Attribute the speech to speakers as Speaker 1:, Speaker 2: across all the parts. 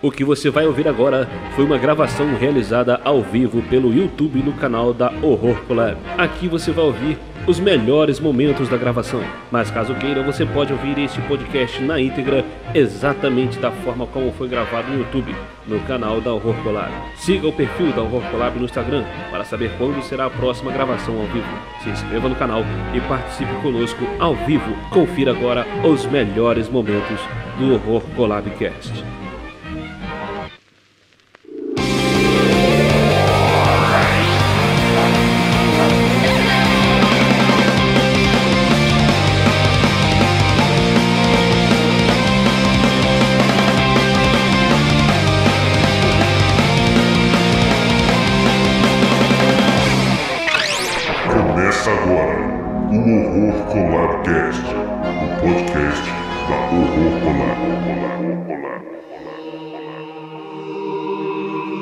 Speaker 1: O que você vai ouvir agora foi uma gravação realizada ao vivo pelo YouTube no canal da Horror Collab. Aqui você vai ouvir os melhores momentos da gravação. Mas caso queira, você pode ouvir este podcast na íntegra exatamente da forma como foi gravado no YouTube, no canal da Horror Collab. Siga o perfil da Horror Collab no Instagram para saber quando será a próxima gravação ao vivo. Se inscreva no canal e participe conosco ao vivo. Confira agora os melhores momentos do Horror Collab Cast.
Speaker 2: O podcast da Horror Collab.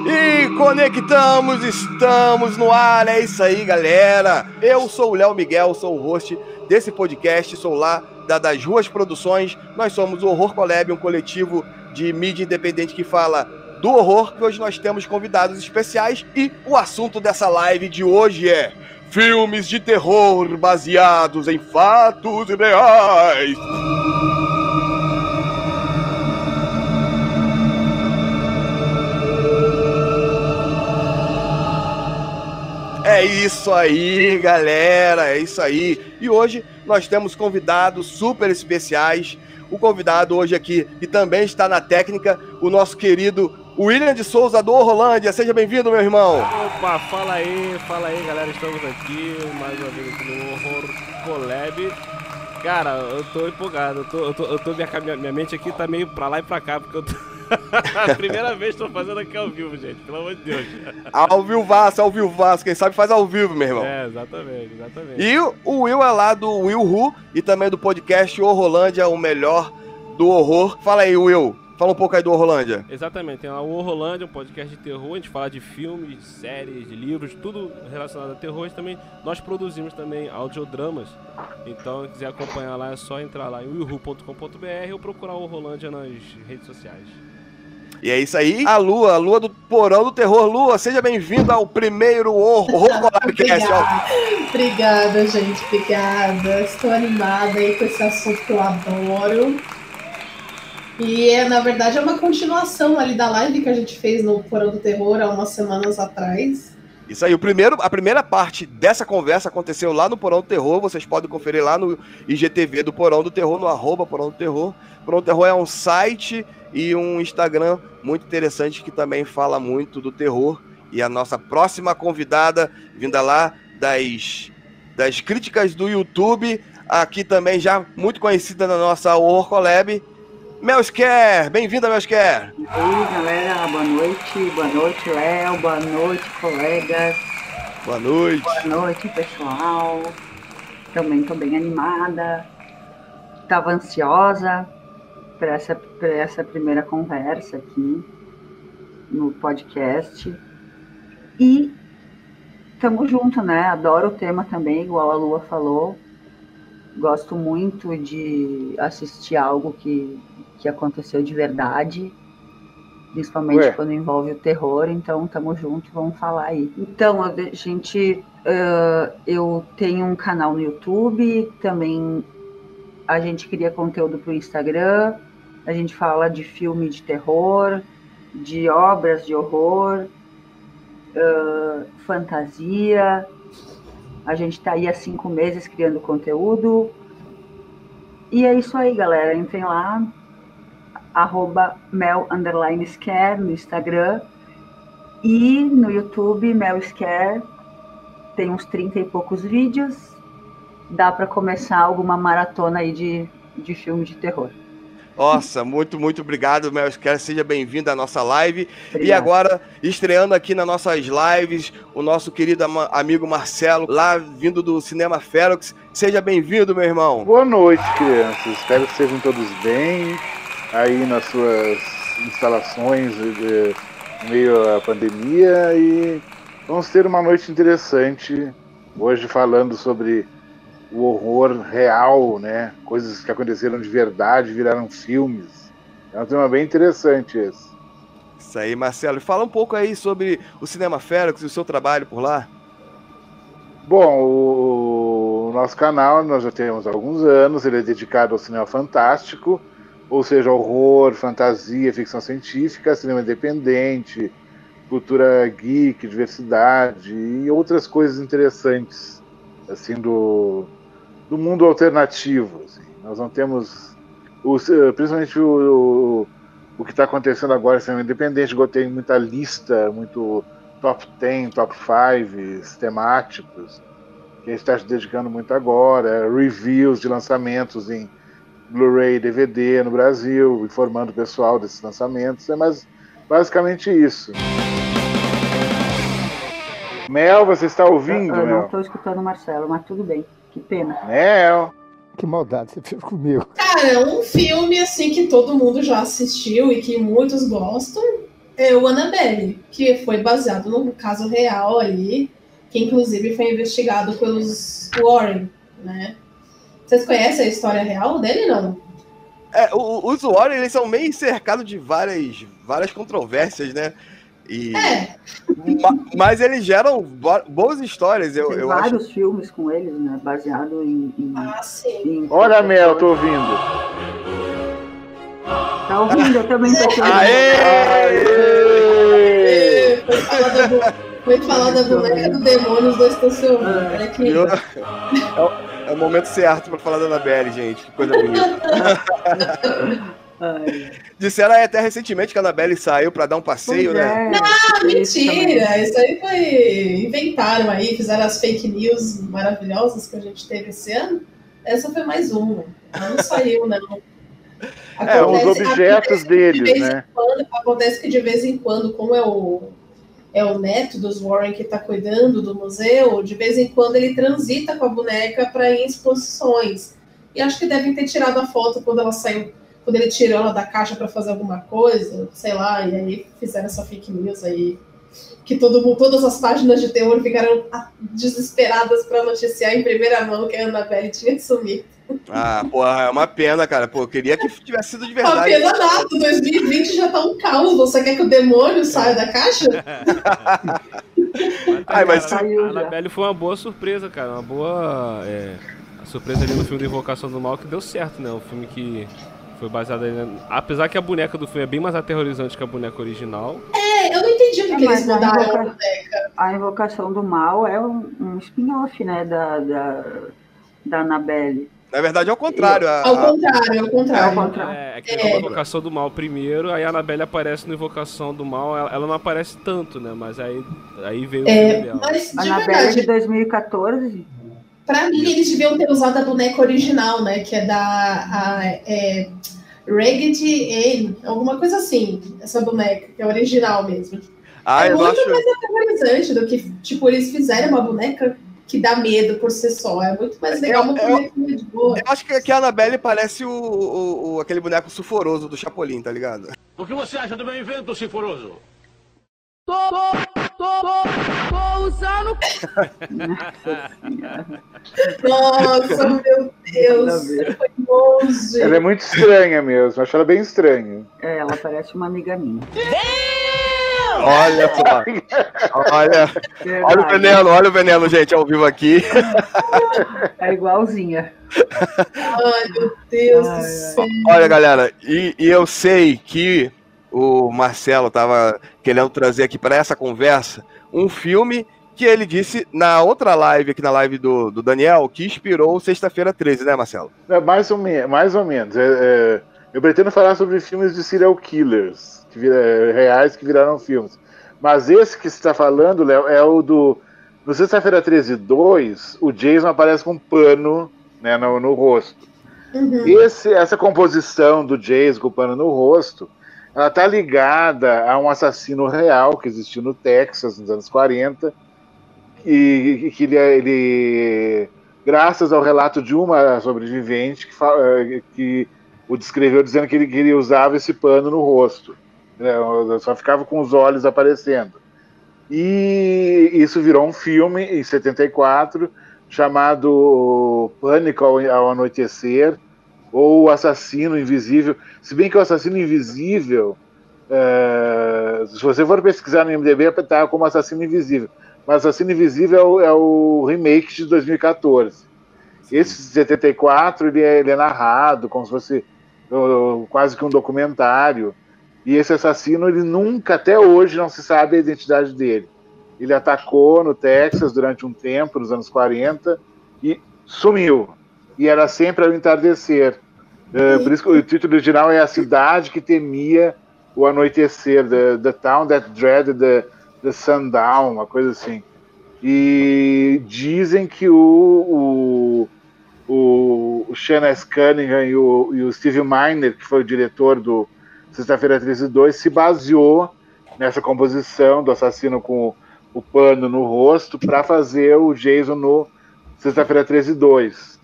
Speaker 3: E conectamos, estamos no ar, é isso aí, galera. Eu sou o Léo Miguel, sou o host desse podcast, sou lá da das Ruas Produções. Nós somos o Horror Collab, um coletivo de mídia independente que fala do horror. Hoje nós temos convidados especiais e o assunto dessa live de hoje é filmes de terror baseados em fatos reais. É isso aí, galera, é isso aí. E hoje nós temos convidados super especiais. O convidado hoje aqui, que também está na técnica, o nosso querido William de Souza do Rolândia. Seja bem-vindo, meu irmão.
Speaker 1: Opa, fala aí, fala aí, galera. Estamos aqui mais uma vez aqui no Horror Collab. Cara, eu tô empolgado. Eu tô, eu tô, eu tô minha, minha, minha mente aqui tá meio pra lá e pra cá, porque eu tô. A primeira vez que tô fazendo aqui ao vivo, gente. Pelo amor de Deus.
Speaker 3: Ao vivaço, ao vivaço. Quem sabe faz ao vivo, meu irmão.
Speaker 1: É, exatamente, exatamente.
Speaker 3: E o Will é lá do Will Who e também do podcast Horrolândia, o melhor do horror. Fala aí, Will. Fala um pouco aí do Horrolândia.
Speaker 1: Exatamente, tem lá o Horrorlândia, um podcast de terror, a gente fala de filmes, de séries, de livros, tudo relacionado a terror. E também nós produzimos também audiodramas. Então, se quiser acompanhar lá, é só entrar lá em willhu.com.br ou procurar o Horrorlândia nas redes sociais.
Speaker 3: E é isso aí. A Lua, a Lua do Porão do Terror. Lua, seja bem-vinda ao primeiro Horror Collabcast. ó.
Speaker 4: Obrigada, gente. Obrigada. Estou animada aí com esse assunto que eu adoro. E é, na verdade, é uma continuação ali da live que a gente fez no Porão do Terror há umas semanas atrás.
Speaker 3: Isso aí, o primeiro, a primeira parte dessa conversa aconteceu lá no Porão do Terror. Vocês podem conferir lá no IGTV do Porão do Terror, no arroba Porão do Terror. Porão do Terror é um site e um Instagram muito interessante que também fala muito do terror. E a nossa próxima convidada, vinda lá das, das críticas do YouTube, aqui também já muito conhecida na nossa Horror Collab, Melsker. Bem-vinda, Melsker.
Speaker 5: Oi, galera, boa noite, boa noite, Léo, boa noite, colegas,
Speaker 3: Boa noite.
Speaker 5: boa noite, pessoal. Também tô bem animada, tava ansiosa para essa, pra essa primeira conversa aqui no podcast. E tamo junto, né? Adoro o tema também, igual a Lua falou. Gosto muito de assistir algo que, que aconteceu de verdade, principalmente
Speaker 6: Ué.
Speaker 5: quando envolve o terror. Então, tamo junto, vamos falar aí. Então, a gente, ah, eu tenho um canal no YouTube, também a gente cria conteúdo para o Instagram, a gente fala de filme de terror, de obras de horror, ah, fantasia. A gente está aí há cinco meses criando conteúdo. E é isso aí, galera. Entrem lá, arroba mel underline scare no Instagram e no YouTube, Mel Scare. Tem uns 30 e poucos vídeos. Dá para começar alguma maratona aí de, de filme de terror.
Speaker 3: Nossa, muito, muito obrigado, Melsker. Seja bem-vindo à nossa live. E agora, estreando aqui nas nossas lives, o nosso querido amigo Marcelo, lá vindo do Cinema Ferox. Seja bem-vindo, meu irmão.
Speaker 6: Boa noite, crianças. Espero que estejam todos bem aí nas suas instalações em meio à pandemia e vamos ter uma noite interessante hoje falando sobre o horror real, né? Coisas que aconteceram de verdade, viraram filmes. É um tema bem interessante esse.
Speaker 3: Isso aí, Marcelo. Fala um pouco aí sobre o Cinema Félix e o seu trabalho por lá.
Speaker 6: Bom, o nosso canal nós já temos alguns anos, ele é dedicado ao cinema fantástico, ou seja, horror, fantasia, ficção científica, cinema independente, cultura geek, diversidade e outras coisas interessantes, assim, do, do mundo alternativo. Assim. Nós não temos, o, principalmente o, o, o que está acontecendo agora, cinema independente, tem muita lista, muito top 10, top 5 temáticos, que a gente está se dedicando muito agora, reviews de lançamentos em Blu-ray e DVD no Brasil, informando o pessoal desses lançamentos, é mais basicamente isso. Mel, você está ouvindo?
Speaker 5: Eu, eu
Speaker 6: Mel?
Speaker 5: não estou escutando o Marcelo, mas tudo bem. Que pena.
Speaker 6: Mel.
Speaker 7: Que maldade você fez comigo.
Speaker 4: Cara, é um filme assim que todo mundo já assistiu e que muitos gostam é o Annabelle, que foi baseado num caso real ali, que inclusive foi investigado pelos Warren, né? Vocês conhecem a história real dele, não?
Speaker 3: É, o- os Warren, eles são meio cercados de várias, várias controvérsias, né? E,
Speaker 4: É,
Speaker 3: ma- mas eles geram bo- boas histórias, eu,
Speaker 5: Tem
Speaker 3: eu acho.
Speaker 5: vários filmes com eles, né? Baseado em. em,
Speaker 4: ah, sim.
Speaker 5: em-
Speaker 6: Olha, Mel, tô ouvindo.
Speaker 5: Tá ouvindo? Eu também tô ouvindo.
Speaker 6: Aê!
Speaker 4: Foi da, bu- foi falar da boneca do demônio, os dois estão se ouvindo. Olha que?
Speaker 3: É o, é momento certo pra falar da Annabelle, gente. Que coisa bonita.
Speaker 5: Ai,
Speaker 3: Disseram até recentemente que a Annabelle saiu pra dar um passeio,
Speaker 5: pois
Speaker 3: né?
Speaker 5: é,
Speaker 4: Ah,
Speaker 5: isso também.
Speaker 4: mentira! Isso aí foi. Inventaram aí, fizeram as fake news maravilhosas que a gente teve esse ano. Essa foi mais uma. Ela não saiu, não.
Speaker 6: É, os objetos
Speaker 4: de
Speaker 6: deles,
Speaker 4: vez
Speaker 6: né?
Speaker 4: em quando, acontece que de vez em quando, como é o, é o neto dos Warren que está cuidando do museu, de vez em quando ele transita com a boneca para ir em exposições. E acho que devem ter tirado a foto quando ela saiu, quando ele tirou ela da caixa para fazer alguma coisa, sei lá, e aí fizeram essa fake news aí. Que todo todas as páginas de terror ficaram desesperadas para noticiar em primeira mão que a Annabelle tinha sumido.
Speaker 3: Ah, porra, é uma pena, cara. Pô, eu queria que tivesse sido de
Speaker 4: Uma
Speaker 3: verdade.
Speaker 4: pena nada, 2020 já tá um caos. Você quer que o demônio saia da caixa?
Speaker 3: Ai, mas
Speaker 1: a,
Speaker 5: Saiu
Speaker 1: a
Speaker 5: já.
Speaker 1: Annabelle foi uma boa surpresa, cara. Uma boa. é, a surpresa ali no filme do Invocação do Mal que deu certo, né? Um filme que foi baseado ali. na- Apesar que a boneca do filme é bem mais aterrorizante que a boneca original.
Speaker 4: É, eu não entendi o que,
Speaker 5: É,
Speaker 4: que eles
Speaker 5: mas a,
Speaker 4: mudaram.
Speaker 5: invoca- a invocação do mal é um, um spin-off, né? Da, da, da Annabelle.
Speaker 3: Na verdade, é o contrário. a-
Speaker 4: Ao contrário, ao
Speaker 5: É o
Speaker 4: contrário.
Speaker 5: contrário.
Speaker 1: É, é que tem a Invocação do Mal primeiro, aí a Annabelle aparece no Invocação do Mal. Ela, ela não aparece tanto, né? Mas aí, aí veio o filme
Speaker 4: É, mas de
Speaker 5: Annabelle
Speaker 4: verdade,
Speaker 5: de 2014.
Speaker 4: pra mim eles deviam ter usado a boneca original, né? Que é da a, é, Raggedy Ann, alguma coisa assim. Essa boneca, que é original mesmo.
Speaker 3: Ah,
Speaker 4: é muito
Speaker 3: acho.
Speaker 4: mais aterrorizante do que, tipo, eles fizerem uma boneca que dá medo por si só. É muito mais legal uma
Speaker 3: Eu- eu-
Speaker 4: boneca de boa.
Speaker 3: Eu acho que, que a Annabelle parece o, o- o- aquele boneco sulforoso do Chapolin, tá ligado?
Speaker 8: O que você acha do meu invento, Sinforoso?
Speaker 4: Nossa, meu Deus.
Speaker 5: Nada a ver.
Speaker 4: Foi longe.
Speaker 6: Ela é muito estranha mesmo, acho ela bem estranha.
Speaker 5: É, ela parece uma amiga minha.
Speaker 3: Olha só. Olha, olha o veneno, olha o veneno, gente, ao vivo aqui.
Speaker 5: É igualzinha.
Speaker 4: Ai, meu Deus
Speaker 5: Ai,
Speaker 4: do
Speaker 5: ai.
Speaker 4: céu.
Speaker 3: Olha, galera, e, e eu sei que o Marcelo tava querendo trazer aqui para essa conversa um filme que ele disse na outra live, aqui na live do, do Daniel, que inspirou Sexta-feira 13, né, Marcelo?
Speaker 6: É, mais, ou me- mais ou menos. É, é, eu pretendo falar sobre filmes de serial killers, que vira- é, reais que viraram filmes. Mas esse que você está falando, Léo, é o do. No Sexta-feira 13 2, o Jason aparece com um pano né, no, no rosto.
Speaker 4: Uhum.
Speaker 6: Esse, essa composição do Jason com o pano no rosto, ela tá ligada a um assassino real que existiu no Texas nos anos 40 e, que ele, ele, graças ao relato de uma sobrevivente que, eh, que o descreveu dizendo que ele, que ele usava esse pano no rosto, né, só ficava com os olhos aparecendo. E isso virou um filme em 74 chamado Pânico ao, ao Anoitecer ou O Assassino Invisível. Se bem que o Assassino Invisível É, se você for pesquisar no IMDb, tá como Assassino Invisível. Mas Assassino Invisível é o, é o remake de 2014. Esse de 74, ele é, ele é narrado como se fosse uh, quase que um documentário. E esse assassino, ele nunca, até hoje, não se sabe a identidade dele. Ele atacou no Texas durante um tempo, nos anos 40, e sumiu. E era sempre ao entardecer. Uh, por isso que o título original é A Cidade que Temia o Anoitecer, The, the Town That Dreaded the, the Sundown, uma coisa assim. E dizem que o, o, o, Shannon. Cunningham e o, e o Steve Miner, que foi o diretor do Sexta-feira 13 2, se baseou nessa composição do assassino com o pano no rosto para fazer o Jason no Sexta-feira 13 2.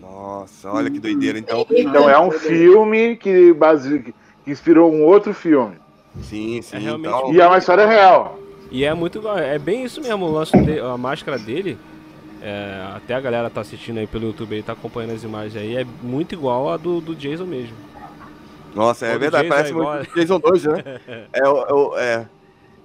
Speaker 3: Nossa, olha que doideira. Então,
Speaker 6: então é um filme que, base... que inspirou um outro filme.
Speaker 3: Sim, sim.
Speaker 1: É realmente-
Speaker 3: então-
Speaker 6: E é uma história real.
Speaker 1: E é muito igual, é bem isso mesmo, o lance de, a máscara dele. é, até a galera tá assistindo aí pelo YouTube, aí tá acompanhando as imagens aí, é muito igual a do, do Jason mesmo.
Speaker 3: Nossa, é
Speaker 1: Todo
Speaker 3: verdade, parece
Speaker 1: é
Speaker 3: muito Jason 2, né? é, o- é, é.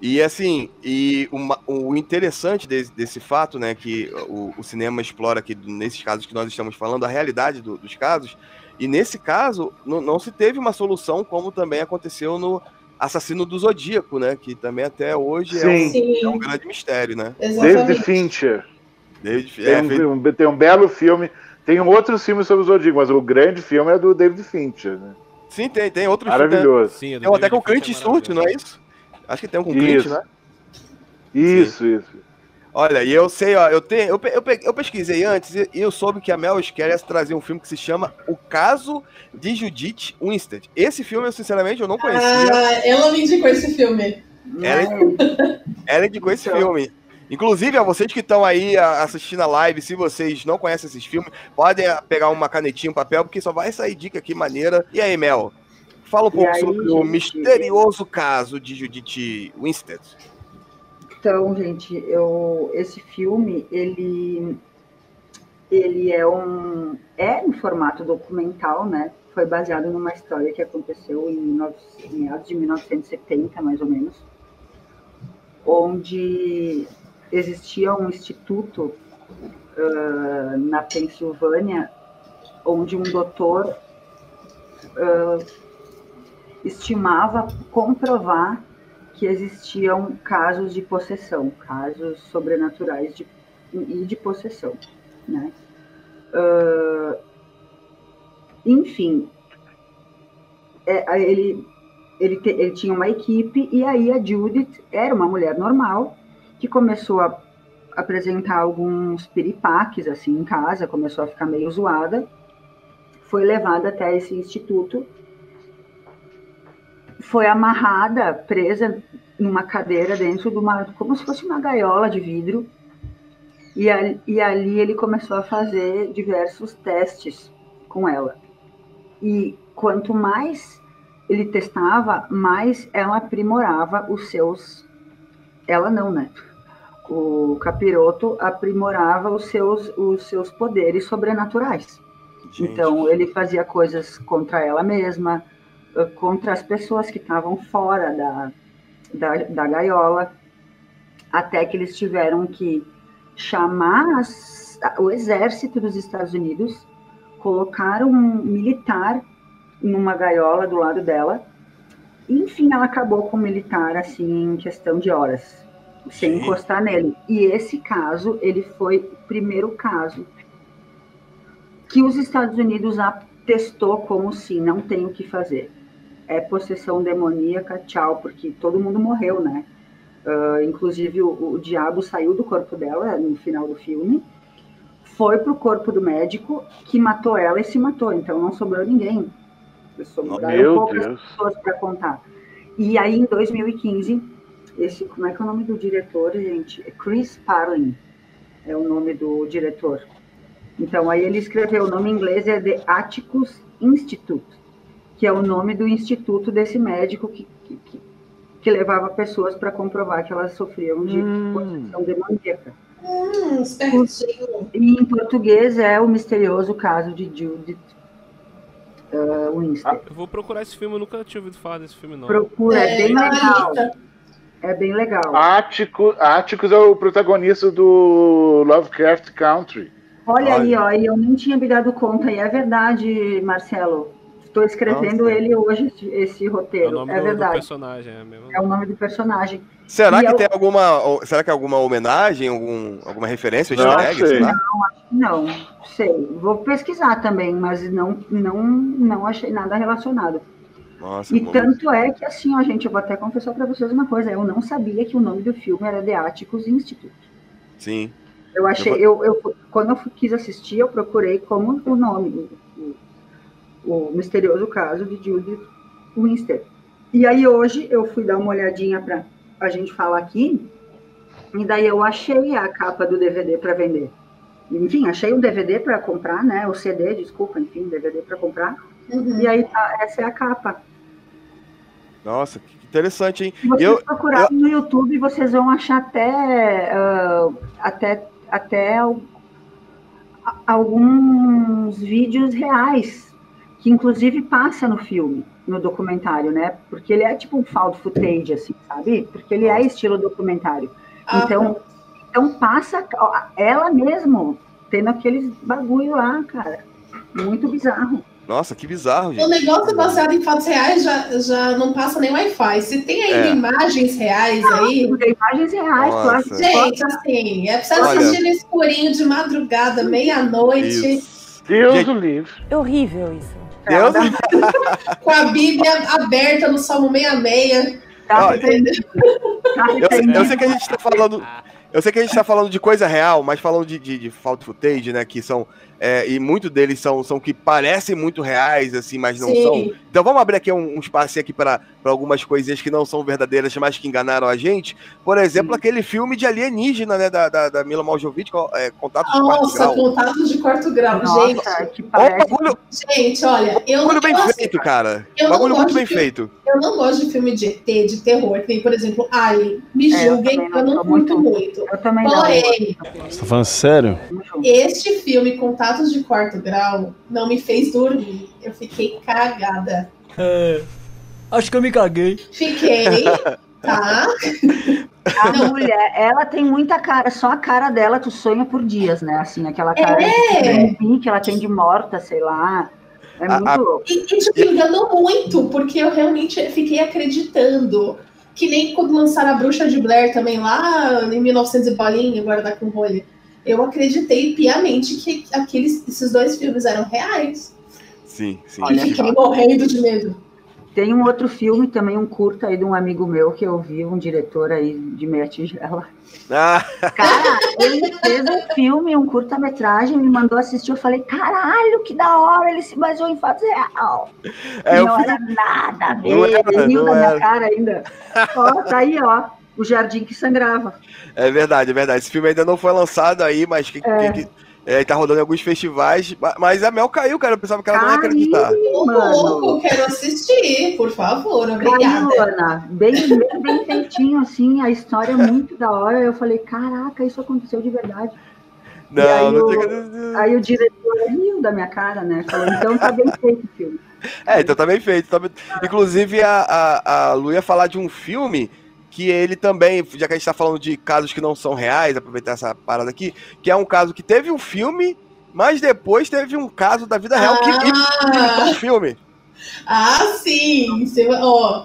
Speaker 3: E assim, e uma- o interessante desse, desse fato, né, que o, o cinema explora aqui, nesses casos que nós estamos falando, a realidade do- dos casos, e nesse caso, não, não se teve uma solução, como também aconteceu no Assassino do Zodíaco, né, que também até hoje é um, é um grande mistério, né?
Speaker 6: David Fincher.
Speaker 3: David,
Speaker 6: Tem,
Speaker 3: é,
Speaker 6: um,
Speaker 3: fez-
Speaker 6: um- tem um belo filme. Tem um outro filme sobre o Zodíaco, mas o grande filme é do David Fincher. Né?
Speaker 3: Sim, tem, tem outro
Speaker 6: Maravilhoso.
Speaker 1: Sim,
Speaker 3: Tem um até com o Clint Eastwood, não é isso? Acho que tem um com o Clint, né?
Speaker 6: Isso, isso.
Speaker 3: Olha, e eu sei, ó, eu tenho, eu, eu, eu pesquisei antes e eu soube que a Mel quer trazer um filme que se chama O Caso de Judith Winstead. Esse filme, eu sinceramente, eu não conhecia.
Speaker 4: Ah, ela me indicou esse filme.
Speaker 3: Ela, ela indicou esse filme. Inclusive, a vocês que estão aí assistindo a live, se vocês não conhecem esses filmes, podem ah, pegar uma canetinha, um papel, porque só vai sair dica aqui maneira. E aí, Mel? Fala um pouco
Speaker 5: aí,
Speaker 3: sobre o
Speaker 5: gente?
Speaker 3: misterioso caso de Judith Winstead.
Speaker 5: Então, gente, eu, esse filme, ele, ele é um é em formato documental, né? Foi baseado numa história que aconteceu em meados de 1970, mais ou menos, onde existia um instituto ah, na Pensilvânia, onde um doutor ah, estimava comprovar que existiam casos de possessão, casos sobrenaturais de, e de possessão, né? Ah, enfim, é, ele, ele, te- ele tinha uma equipe e aí a Judith era uma mulher normal que começou a apresentar alguns piripaques assim em casa, começou a ficar meio zoada, foi levada até esse instituto foi amarrada, presa numa cadeira dentro de uma, como se fosse uma gaiola de vidro. E, ali, e ali ele começou a fazer diversos testes com ela. E quanto mais ele testava, mais ela aprimorava os seus. Ela não, né? O capiroto aprimorava os seus, os seus poderes sobrenaturais. Então ele fazia coisas contra ela mesma, contra as pessoas que estavam fora da, da, da gaiola, até que eles tiveram que chamar as- o exército dos Estados Unidos, colocar um militar numa gaiola do lado dela, e, enfim, ela acabou com o militar assim em questão de horas, sem
Speaker 3: Sim.
Speaker 5: encostar nele. E esse caso, ele foi o primeiro caso que os Estados Unidos atestou como sim, não tem o que fazer. É possessão demoníaca, tchau, porque todo mundo morreu, né? Ah, inclusive o, o diabo saiu do corpo dela no final do filme, foi pro corpo do médico que matou ela e se matou, então não sobrou ninguém. Sobraram
Speaker 6: Meu
Speaker 5: poucas
Speaker 6: Deus.
Speaker 5: pessoas para contar. E aí em 2015, esse, como é que é o nome do diretor, gente? É Chris Parlin, é o nome do diretor. Então, aí ele escreveu, o nome em inglês é The Atticus Institute, que é o nome do instituto desse médico que, que, que- que levava pessoas para comprovar que elas sofriam de possessão demoníaca.
Speaker 4: Hum.
Speaker 5: E em português é o misterioso caso de Judith uh, Winster.
Speaker 1: Eu vou procurar esse filme, eu nunca tinha ouvido falar desse filme, não.
Speaker 5: Procura, é, bem
Speaker 4: tá na
Speaker 5: legal.
Speaker 4: lista.
Speaker 5: É bem legal.
Speaker 6: Ático, Áticos é o protagonista do Lovecraft Country.
Speaker 5: Olha aí,
Speaker 3: Olha.
Speaker 5: ó, e eu nem tinha me dado conta, e é verdade, Marcelo. Estou escrevendo
Speaker 3: Nossa.
Speaker 5: ele hoje, esse, esse
Speaker 1: É o
Speaker 5: roteiro.
Speaker 1: nome
Speaker 5: É,
Speaker 1: do, do
Speaker 5: verdade.
Speaker 1: personagem, é mesmo.
Speaker 5: É o nome do personagem.
Speaker 3: Será
Speaker 5: E
Speaker 3: que
Speaker 5: eu-
Speaker 3: tem alguma. Será que é alguma homenagem, algum, alguma referência?
Speaker 6: Não sei.
Speaker 3: lá?
Speaker 5: Não, sei. Vou pesquisar também, mas não, não, não achei nada relacionado.
Speaker 3: Nossa,
Speaker 5: E
Speaker 3: mano.
Speaker 5: tanto é que, assim, ó, gente, eu vou até confessar para vocês uma coisa. Eu não sabia que o nome do filme era The Atticus Institute.
Speaker 3: Sim.
Speaker 5: Eu achei, eu, eu, quando eu quis assistir, eu procurei como o nome, o, o, o misterioso caso de Judith Winster. E aí hoje eu fui dar uma olhadinha para a gente falar aqui, e daí eu achei a capa do DVD para vender. Enfim, achei um DVD para comprar, né? O CD, desculpa, enfim, DVD para comprar.
Speaker 4: Uhum.
Speaker 5: E aí tá, essa é a capa.
Speaker 3: Nossa, que interessante, hein?
Speaker 5: Se vocês
Speaker 3: Eu-
Speaker 5: procurarem no YouTube, vocês vão achar até, ah, até, até alguns vídeos reais, que inclusive passa no filme, no documentário, né? Porque ele é tipo um found footage, assim, sabe? Porque ele é estilo documentário.
Speaker 4: Ah,
Speaker 5: Então, então passa ela mesmo tendo aqueles bagulho lá, cara. Muito bizarro.
Speaker 3: Nossa, que bizarro,
Speaker 4: O
Speaker 3: gente.
Speaker 4: negócio baseado em fatos reais já, já não passa nem Wi-Fi. Se tem ainda
Speaker 3: É.
Speaker 4: imagens reais aí.
Speaker 5: Tem imagens reais, que
Speaker 4: Gente, assim, é pra você
Speaker 3: Olha.
Speaker 4: assistir no escurinho de madrugada, meia-noite.
Speaker 6: Deus
Speaker 3: Gente-
Speaker 6: o livre.
Speaker 9: É horrível isso.
Speaker 3: Deus,
Speaker 4: com a Bíblia aberta no Salmo 66.
Speaker 5: tá
Speaker 3: Olha.
Speaker 5: Tá
Speaker 3: eu, eu sei que a gente tá falando. Eu sei que a gente tá falando de coisa real, mas falando de, de, de found footage, né? Que são. É, e muitos deles são, são que parecem muito reais, assim, mas não
Speaker 4: Sim.
Speaker 3: são. Então vamos abrir aqui um, um espaço aqui para algumas coisinhas que não são verdadeiras, mas que enganaram a gente. Por exemplo, aquele filme de alienígena, né? Da, da, da Mila Maljovich, é, Contatos de Quarto
Speaker 4: Nossa,
Speaker 3: Grau.
Speaker 4: contato de quarto grau. gente,
Speaker 5: Nossa, parece.
Speaker 3: bagulho,
Speaker 4: gente, olha, eu não,
Speaker 3: bagulho bem
Speaker 4: eu, assim,
Speaker 3: feito, cara.
Speaker 4: eu não
Speaker 3: Bagulho muito bem
Speaker 4: de-
Speaker 3: feito.
Speaker 4: eu não gosto de filme de ET, de terror, que nem, por exemplo, Alien. Me
Speaker 5: É, eu
Speaker 4: julguem,
Speaker 5: também não
Speaker 4: eu não curto
Speaker 5: muito-
Speaker 4: muito.
Speaker 5: Eu também não.
Speaker 4: Porém,
Speaker 10: Você tá falando sério?
Speaker 4: Este filme, Contatos de Quarto Grau, não me fez dormir. Eu fiquei cagada.
Speaker 10: É. Acho que eu me caguei.
Speaker 4: Fiquei, tá?
Speaker 5: A mulher, ela tem muita cara, só a cara dela tu sonha por dias, né? Assim, aquela cara
Speaker 4: É.
Speaker 5: de que ela tem de morta, sei lá. É
Speaker 3: A-
Speaker 5: muito
Speaker 3: a-
Speaker 5: louco.
Speaker 4: E, e tipo, enganou muito, porque eu realmente fiquei acreditando. Que nem quando lançaram a Bruxa de Blair também lá em 1900 e bolinha, agora dá com rolha. Eu acreditei piamente que aqueles, esses dois filmes eram reais.
Speaker 3: Sim, sim.
Speaker 4: E fiquei morrendo de medo.
Speaker 5: Tem um outro filme também, um curta aí de um amigo meu que eu vi, um diretor aí de meia tigela.
Speaker 3: Ah,
Speaker 5: Cara, ele fez um filme, um curta-metragem, me mandou assistir. Eu falei, caralho, que da hora, ele se baseou em fatos real.
Speaker 3: é, eu
Speaker 5: não
Speaker 3: fiz-
Speaker 5: era nada a ver,
Speaker 3: Não era,
Speaker 5: ele riu
Speaker 3: não
Speaker 5: da minha
Speaker 3: era.
Speaker 5: cara ainda. Ó, tá aí, ó, o Jardim que Sangrava.
Speaker 3: É verdade, é verdade. Esse filme ainda não foi lançado aí, mas que, que- que- é, tá rodando em alguns festivais. Ma- Mas a Mel caiu, cara. Eu pensava que ela não ia acreditar.
Speaker 4: Louco, quero assistir, por favor, obrigada.
Speaker 5: Caiu, Ana, bem, bem, bem feitinho, assim, a história é muito da hora. Eu falei, caraca, isso aconteceu de verdade.
Speaker 3: Não,
Speaker 5: aí
Speaker 3: não
Speaker 5: o-
Speaker 3: que.
Speaker 5: Aí o diretor riu da minha cara, né? Falou, então tá bem feito o filme.
Speaker 3: É, então tá bem feito. tá bem- Inclusive, a, a, a Lu ia falar de um filme que ele também, já que a gente tá falando de casos que não são reais, aproveitar essa parada aqui, que é um caso que teve um filme, mas depois teve um caso da vida real que imitou um filme.
Speaker 4: Ah, sim! Se, ó,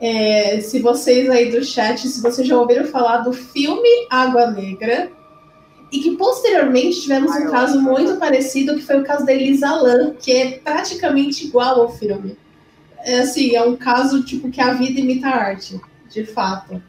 Speaker 4: é, se vocês aí do chat, se vocês já ouviram falar do filme Água Negra, e que posteriormente tivemos
Speaker 5: Ai,
Speaker 4: um caso
Speaker 5: amo.
Speaker 4: muito parecido, que foi o caso da Elisa Lam, que é praticamente igual ao filme. É assim, é um caso tipo que a vida imita a arte, de fato.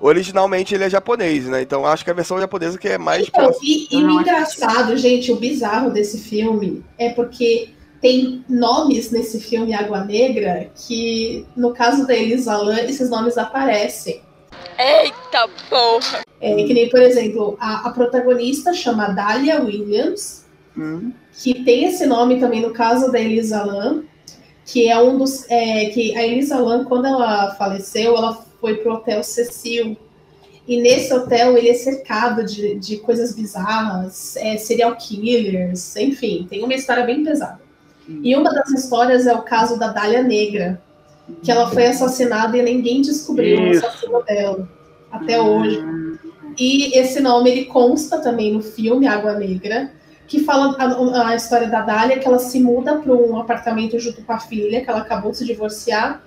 Speaker 3: Originalmente ele é japonês, né? Então acho que a versão japonesa que é mais
Speaker 4: Então, e, e o engraçado, gente, o bizarro desse filme é porque tem nomes nesse filme Água Negra que, no caso da Elisa Lam, esses nomes aparecem.
Speaker 9: Eita porra!
Speaker 4: É, que nem, por exemplo, a, a protagonista chama Dahlia Williams,
Speaker 5: Hum,
Speaker 4: que tem esse nome também no caso da Elisa Lam, que é um dos. É, que a Elisa Lam, quando ela faleceu, ela foi pro Hotel Cecil. E nesse hotel ele é cercado de, de coisas bizarras, é, serial killers, enfim, tem uma história bem pesada. E uma das histórias é o caso da Dália Negra, que ela foi assassinada e ninguém descobriu o
Speaker 6: Isso.
Speaker 4: assassino dela até hoje. E esse nome ele consta também no filme Água Negra, que fala a, a história da Dália, que ela se muda para um apartamento junto com a filha, que ela acabou de se divorciar.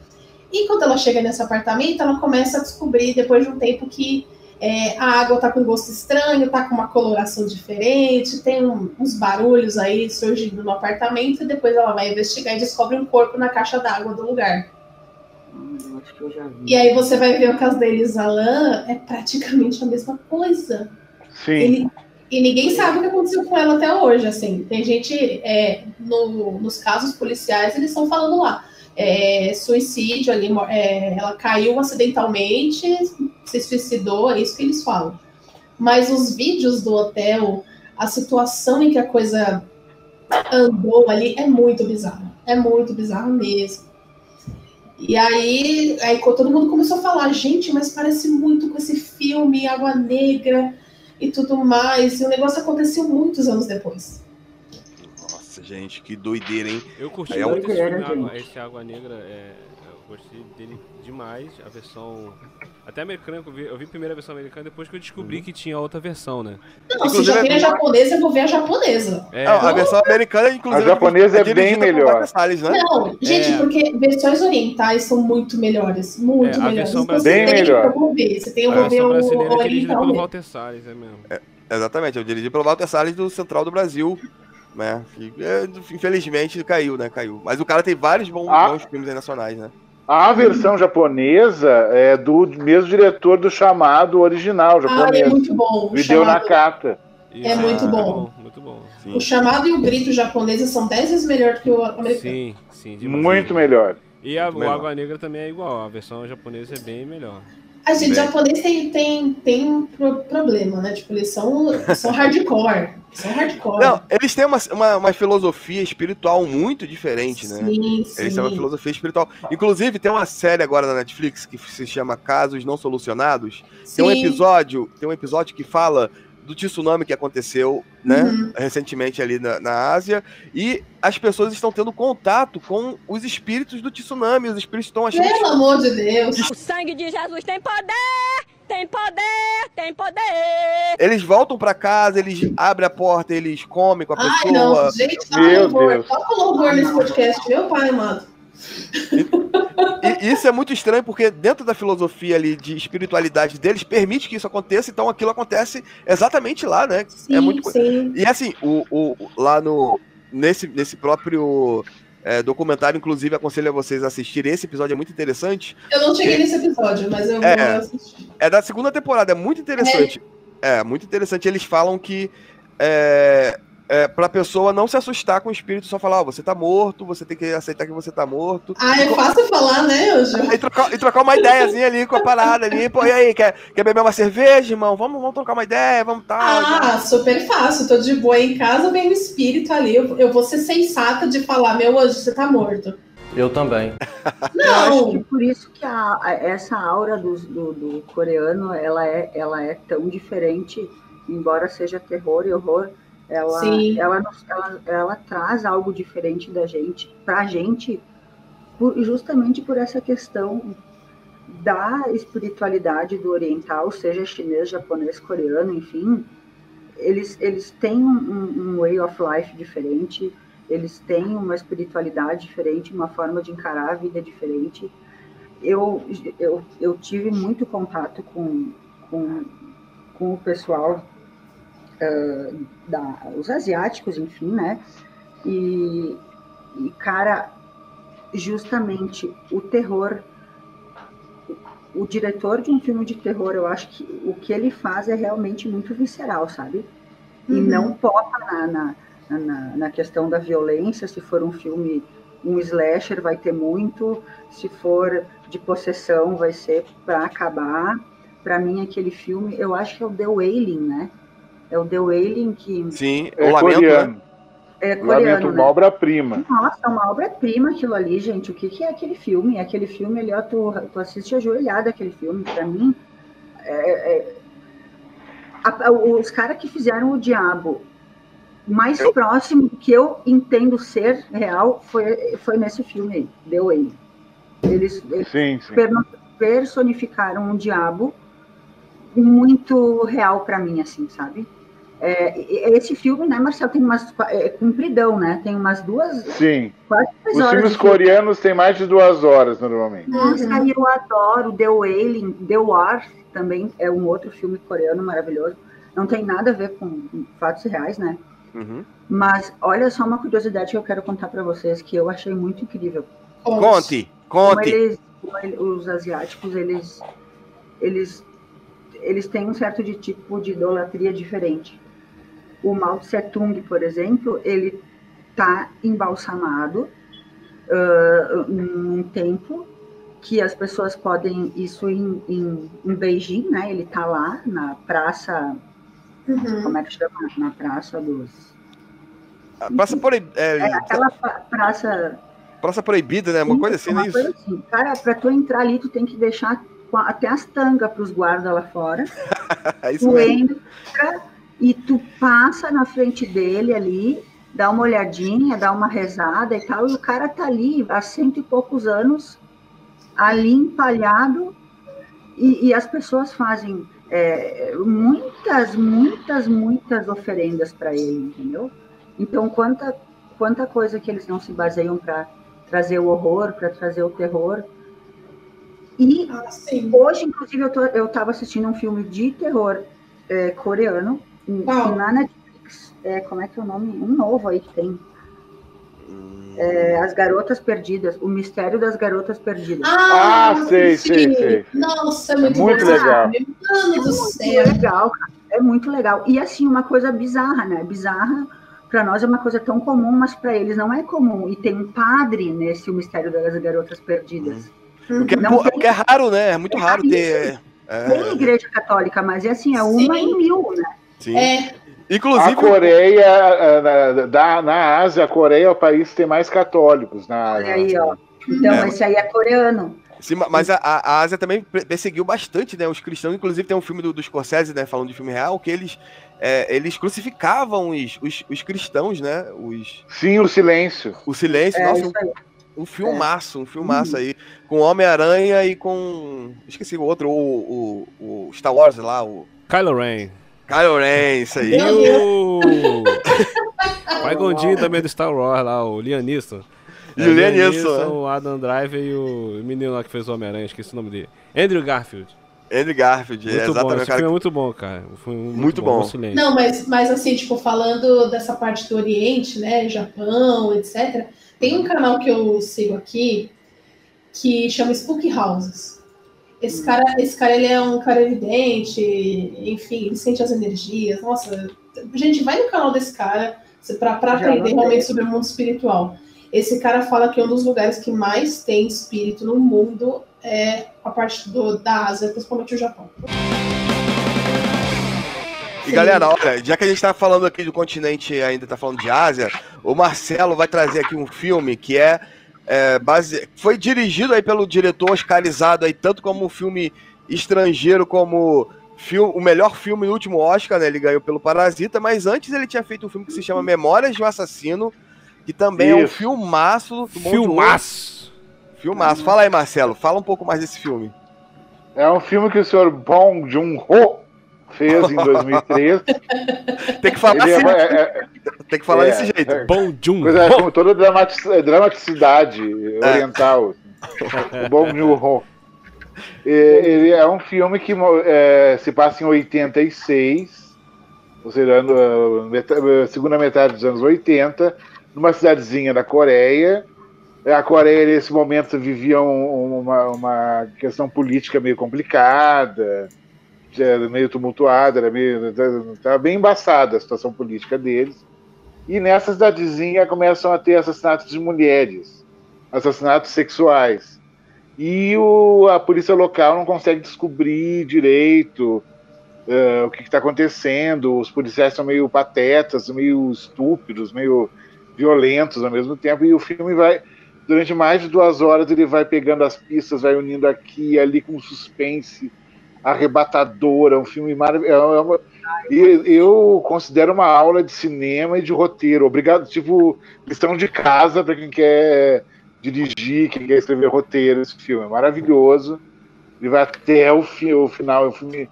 Speaker 4: E quando ela chega nesse apartamento, ela começa a descobrir, depois de um tempo, que é, a água tá com gosto estranho, tá com uma coloração diferente, tem um- uns barulhos aí surgindo no apartamento, e depois ela vai investigar e descobre um corpo na caixa d'água do lugar.
Speaker 5: Hum, eu acho que eu já vi.
Speaker 4: E aí você vai ver o caso da Elisalan, é praticamente a mesma coisa.
Speaker 6: Sim.
Speaker 4: Ele- e ninguém sabe o que aconteceu com ela até hoje, assim. Tem gente, é, no- nos casos policiais, eles estão falando lá. é, suicídio ali, é, ela caiu acidentalmente, se suicidou, é isso que eles falam. Mas os vídeos do hotel, a situação em que a coisa andou ali é muito bizarra. É muito bizarra mesmo. E aí, aí todo mundo começou a falar, gente, mas parece muito com esse filme Água Negra e tudo mais. E o negócio aconteceu muitos anos depois.
Speaker 3: Nossa, gente, que doideira, hein?
Speaker 1: Eu curti
Speaker 3: é
Speaker 1: muito esse, Água, esse Água Negra. É, eu gostei dele demais. A versão. Até americana, que eu vi, eu vi primeiro a versão americana depois que eu descobri
Speaker 3: Uhum.
Speaker 1: que tinha outra versão, né?
Speaker 4: Não, se
Speaker 3: Inclusive,
Speaker 4: já tem a
Speaker 3: é-
Speaker 4: japonesa, eu vou ver a japonesa.
Speaker 1: É,
Speaker 3: Não, a versão americana, inclusive,
Speaker 6: A japonesa é bem
Speaker 3: dirigida por
Speaker 6: melhor.
Speaker 3: Salles, né?
Speaker 4: Não, gente,
Speaker 1: É.
Speaker 4: porque versões orientais são muito melhores. Muito
Speaker 1: É, a
Speaker 4: melhores.
Speaker 1: versão
Speaker 4: Então, você
Speaker 6: brasileira-
Speaker 4: tem,
Speaker 6: Bem melhor.
Speaker 4: Eu vou ver. Você tem, vou ver
Speaker 1: versão
Speaker 4: o,
Speaker 1: brasileira é dirigida pelo
Speaker 4: mesmo.
Speaker 1: Walter Salles, é mesmo.
Speaker 3: Exatamente, eu dirigi pelo Walter Salles do Central do Brasil, né? Que, é, infelizmente caiu, né? Caiu. Mas o cara tem vários bons,
Speaker 6: Ah.
Speaker 3: bons filmes aí nacionais, né?
Speaker 6: A versão japonesa é do mesmo diretor do chamado original
Speaker 4: Ah, é
Speaker 6: japonês.
Speaker 4: muito bom. O
Speaker 6: Hideo
Speaker 4: chamado,
Speaker 6: Nakata.
Speaker 1: Isso,
Speaker 4: É muito
Speaker 1: ah,
Speaker 4: bom.
Speaker 1: Muito bom.
Speaker 3: Sim.
Speaker 4: o chamado e o grito japonês são 10 vezes melhor do que o americano.
Speaker 1: Sim, sim. demais.
Speaker 6: Muito melhor.
Speaker 1: E a,
Speaker 3: Muito
Speaker 1: o
Speaker 3: melhor.
Speaker 1: Água Negra também é igual. A versão japonesa é bem melhor.
Speaker 4: A gente,
Speaker 3: Bem.
Speaker 4: japonês tem, tem, tem um pro- problema, né? Tipo, eles são, são hardcore. São hardcore.
Speaker 3: Não, eles têm uma, uma, uma filosofia espiritual muito diferente, né?
Speaker 4: Sim, sim.
Speaker 3: Eles têm uma filosofia espiritual. Inclusive, tem uma série agora na Netflix que se chama Casos Não Solucionados. Tem um
Speaker 4: Sim.
Speaker 3: episódio, tem um episódio que fala do tsunami que aconteceu, né,
Speaker 4: Uhum.
Speaker 3: recentemente ali na, na Ásia, e as pessoas estão tendo contato com os espíritos do tsunami, os espíritos estão achando
Speaker 4: Pelo amor de Deus.
Speaker 9: O sangue de Jesus tem poder! Tem poder! Tem poder!
Speaker 3: eles voltam pra casa, eles abrem a porta, eles comem com a
Speaker 4: Ai,
Speaker 3: pessoa.
Speaker 4: não, gente, tá
Speaker 6: Meu
Speaker 4: louvor.
Speaker 6: Deus.
Speaker 4: Toca louvor nesse podcast, meu pai amado.
Speaker 3: E isso é muito estranho porque dentro da filosofia ali de espiritualidade deles permite que isso aconteça, então aquilo acontece exatamente lá, né?
Speaker 4: Sim,
Speaker 3: é muito
Speaker 4: sim.
Speaker 3: E assim, o, o- lá no nesse, nesse próprio é, documentário, inclusive aconselho a vocês a assistirem. Esse episódio é muito interessante.
Speaker 4: Eu não cheguei nesse episódio, mas eu
Speaker 3: É.
Speaker 4: vou assistir.
Speaker 3: É da segunda temporada, é muito interessante. É, muito interessante. Eles falam que é, é, pra pessoa não se assustar com o espírito, só falar, ó, você tá morto, você tem que aceitar que você tá morto.
Speaker 4: Ah, é fácil falar, né, Anjo?
Speaker 3: E trocar, e trocar uma ideiazinha ali com a parada ali. Pô, e aí, quer, quer beber uma cerveja, irmão? Vamos, vamos trocar uma ideia, vamos tal.
Speaker 4: Ah, super fácil. Tô de boa em casa, vem o espírito ali. Eu, eu vou ser sensata de falar, meu anjo, você tá morto.
Speaker 10: Eu também.
Speaker 5: Eu acho que
Speaker 4: Não,
Speaker 5: por isso que a- a- essa aura do, do, do coreano ela é, ela é tão diferente, embora seja terror e horror. Ela, ela, ela, ela traz algo diferente da gente, pra gente, por- justamente por essa questão da espiritualidade do oriental, seja chinês, japonês, coreano, enfim, eles, eles têm um, um- um way of life diferente, eles têm uma espiritualidade diferente, uma forma de encarar a vida diferente. Eu, eu, eu tive muito contato com, com, com o pessoal, ah, da, os asiáticos, enfim, né? E, e, cara, justamente o terror, o, o diretor de um filme de terror, eu acho que o que ele faz é realmente muito visceral, sabe? E
Speaker 4: Uhum.
Speaker 5: não toca na, na, na, na questão da violência, se for um filme, um slasher vai ter muito, se for de possessão vai ser para acabar. Para mim, aquele filme, eu acho que é o The Wailing, né? É o The Wailing que
Speaker 3: Sim,
Speaker 6: É
Speaker 3: eu lamento, né?
Speaker 6: coreano.
Speaker 5: é
Speaker 6: Lamento,
Speaker 5: coreano,
Speaker 6: uma
Speaker 5: né?
Speaker 6: obra-prima.
Speaker 5: Nossa, é uma obra-prima aquilo ali, gente. O que, que é aquele filme? Aquele filme ali, ó, tu, tu assiste ajoelhado aquele filme. Pra mim, é- é- a- a- os caras que fizeram o Diabo O mais próximo que eu entendo ser real foi, foi nesse filme aí, The Way. Eles, eles
Speaker 6: Sim, sim.
Speaker 5: personificaram um diabo muito real para mim, assim, sabe? É, esse filme, né, Marcel, tem umas é, compridão, né? Tem umas duas,
Speaker 6: Sim.
Speaker 5: quase três
Speaker 6: Os
Speaker 5: horas.
Speaker 6: filmes coreanos têm mais de duas horas, normalmente.
Speaker 5: Nossa, eu adoro The Wailing, The War também é um outro filme coreano maravilhoso. Não tem nada a ver com fatos reais, né?
Speaker 3: Uhum.
Speaker 5: Mas olha só uma curiosidade que eu quero contar para vocês que eu achei muito incrível.
Speaker 3: Conte,
Speaker 5: Como
Speaker 3: conte.
Speaker 5: eles, os asiáticos, eles, eles, eles têm um certo de tipo de idolatria diferente. O Mao Tse Tung, por exemplo, ele está embalsamado ah, num templo que as pessoas podem isso em, em, em Beijing, né? Ele está lá na praça,
Speaker 4: Uhum.
Speaker 5: como é que chama? Na praça dos
Speaker 3: Praça, proib... é,
Speaker 5: é, aquela pra- praça
Speaker 3: praça proibida, né? Uma coisa assim, é
Speaker 5: uma coisa
Speaker 3: isso?
Speaker 5: assim. Cara, pra tu entrar ali, tu tem que deixar a- até as tangas pros guardas lá fora.
Speaker 3: É isso
Speaker 5: Tu
Speaker 3: mesmo.
Speaker 5: entra e tu passa na frente dele ali, dá uma olhadinha, dá uma rezada e tal, e o cara tá ali há cento e poucos anos, ali empalhado, e, e as pessoas fazem é, muitas, muitas, muitas oferendas para ele, entendeu? Então, quanta, quanta coisa que eles não se baseiam para trazer o horror, para trazer o terror. E
Speaker 4: Ah,
Speaker 5: hoje, inclusive, eu, tô, eu tava assistindo um filme de terror é, coreano
Speaker 4: Qual?
Speaker 5: na Netflix. É, como é que é o nome? Um novo aí que tem. É, As Garotas Perdidas. O Mistério das Garotas Perdidas.
Speaker 6: Ah,
Speaker 4: eu
Speaker 6: sei, sei, sei.
Speaker 4: Nossa, é muito,
Speaker 6: muito
Speaker 4: bom.
Speaker 6: legal.
Speaker 4: Meu Mano do
Speaker 5: muito
Speaker 4: céu.
Speaker 5: legal, cara. É muito legal. E assim, uma coisa bizarra, né? Bizarra para nós é uma coisa tão comum, mas para eles não é comum. E tem um padre nesse O Mistério das Garotas Perdidas.
Speaker 3: O que é,
Speaker 5: Não
Speaker 3: o que é raro, né? É muito raro ter.
Speaker 5: Tem
Speaker 3: É,
Speaker 5: igreja católica, mas é assim, é uma
Speaker 4: Sim.
Speaker 5: em mil, né?
Speaker 3: Sim.
Speaker 4: É,
Speaker 3: Inclusive,
Speaker 6: A Coreia, eh, na, da- na Ásia, a Coreia é o país que tem mais católicos na Ásia.
Speaker 5: aí, ó. Então,
Speaker 3: É.
Speaker 5: esse aí é coreano.
Speaker 3: Sim, ma- mas a, a Ásia também perseguiu bastante, né? Os cristãos, inclusive tem um filme do, do Scorsese, né? Falando de filme real, que eles, é, eles crucificavam os, os, os cristãos, né? Os,
Speaker 6: Sim, o silêncio.
Speaker 3: o silêncio,
Speaker 5: É,
Speaker 3: nossa, um, um filmaço, um filmaço aí. Com Homem-Aranha e com. Esqueci o outro, o, o, o Star Wars lá, o.
Speaker 1: Kylo Ren.
Speaker 3: Kylo Ren, isso aí.
Speaker 1: E o. Pai Gondinho também do Star Wars lá, o.
Speaker 3: E o Liam Neeson, né?
Speaker 1: o Adam Driver e o menino lá que fez o Homem-Aranha, esqueci o nome dele. Andrew Garfield.
Speaker 3: Andrew Garfield, é
Speaker 1: Muito bom,
Speaker 3: exatamente
Speaker 1: esse
Speaker 3: o cara
Speaker 1: filme é muito bom, cara. Foi muito,
Speaker 3: Muito bom.
Speaker 1: bom. silêncio.
Speaker 4: Não, mas, mas assim, tipo, falando dessa parte do Oriente, né, Japão, etc., tem um canal que eu sigo aqui que chama Spook Houses. Esse cara, esse cara, ele é um cara evidente, enfim, ele sente as energias. Nossa, gente, vai no canal desse cara
Speaker 5: Já
Speaker 4: aprender realmente sobre o mundo espiritual. Esse cara fala que um dos lugares que mais tem espírito no mundo é a parte do, da Ásia, principalmente o Japão.
Speaker 3: E galera, olha, já que a gente tá falando aqui do continente e ainda tá falando de Ásia, o Marcelo vai trazer aqui um filme que é, é base... foi dirigido aí pelo diretor oscarizado aí, tanto como um filme estrangeiro como fil- o melhor filme no último Oscar, né? Ele ganhou pelo Parasita, mas antes ele tinha feito um filme que se chama Memórias de um Assassino, que também é um
Speaker 6: Isso.
Speaker 3: filmaço do.
Speaker 1: Filmaço!
Speaker 3: Filmaço. Fala aí, Marcelo, fala um pouco mais desse filme.
Speaker 6: É um filme que o senhor Bong Joon-ho fez em 2003.
Speaker 3: Tem que falar
Speaker 6: Ele é-
Speaker 3: assim,
Speaker 6: é- é-
Speaker 3: tem que falar
Speaker 6: é,
Speaker 3: desse jeito.
Speaker 6: é-
Speaker 1: Bom Jun.
Speaker 6: Coisa com toda dramati- dramaticidade oriental. o Joon-ho. E- Ele é um filme que é, se passa em 86, ou seja, meta- segunda metade dos anos 80, numa cidadezinha da Coreia. A Coreia, nesse momento, vivia um- uma, uma questão política meio complicada, já meio tumultuada, era meio, estava bem embaçada a situação política deles. E nessa cidadezinha começam a ter assassinatos de mulheres, assassinatos sexuais. E o- a polícia local não consegue descobrir direito eh, o que está acontecendo. Os policiais são meio patetas, meio estúpidos, meio violentos ao mesmo tempo. E o filme vai, durante mais de duas horas, ele vai pegando as pistas, vai unindo aqui e ali com suspense arrebatador. É um filme maravilhoso. E eu considero uma aula de cinema e de roteiro. Obrigado, tipo, questão de casa para quem quer dirigir, quem quer escrever roteiro. Esse filme é maravilhoso. Ele vai até o, fi, o final. É um filme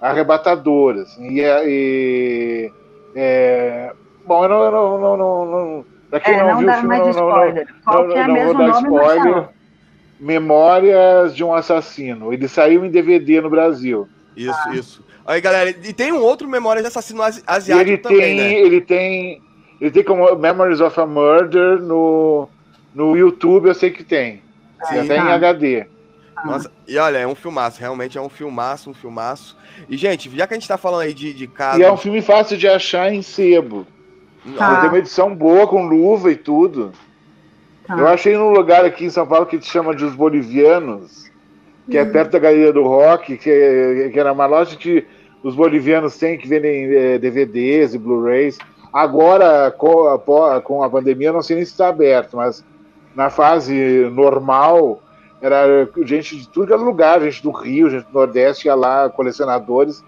Speaker 6: arrebatador. Assim, e, é- e- é, bom, eu não. Eu não, não, não, não pra quem
Speaker 5: É,
Speaker 6: não,
Speaker 5: não
Speaker 6: viu o filme, não, não, não, não,
Speaker 5: é
Speaker 6: não
Speaker 5: mesmo
Speaker 6: vou dar spoiler. Memórias de um Assassino. Ele saiu em DVD no Brasil.
Speaker 3: Isso, isso. Aí, galera, e tem um outro Memória de Assassino asi- Asiático
Speaker 6: ele
Speaker 3: também,
Speaker 6: tem,
Speaker 3: né?
Speaker 6: ele tem, ele tem como Memories of a Murder no, no YouTube, eu sei que tem.
Speaker 3: Sim.
Speaker 6: Até em. HD.
Speaker 3: Nossa, e olha, é um filmaço, realmente é um filmaço, um filmaço. E, gente, já que a gente tá falando aí de, de casos...
Speaker 6: E é um filme fácil de achar em sebo.
Speaker 3: Tá.
Speaker 6: Tem uma edição boa, com luva e tudo.
Speaker 5: Tá.
Speaker 6: Eu achei num lugar aqui em São Paulo que se chama de Os Bolivianos, que é
Speaker 5: Hum.
Speaker 6: perto da Galeria do Rock, que, é- que era uma loja que os bolivianos têm, que vendem eh, DVDs e Blu-rays. Agora, com a, com a pandemia, eu não sei nem se está aberto, mas na fase normal, era gente de tudo que era lugar, gente do Rio, gente do Nordeste, ia lá, colecionadores,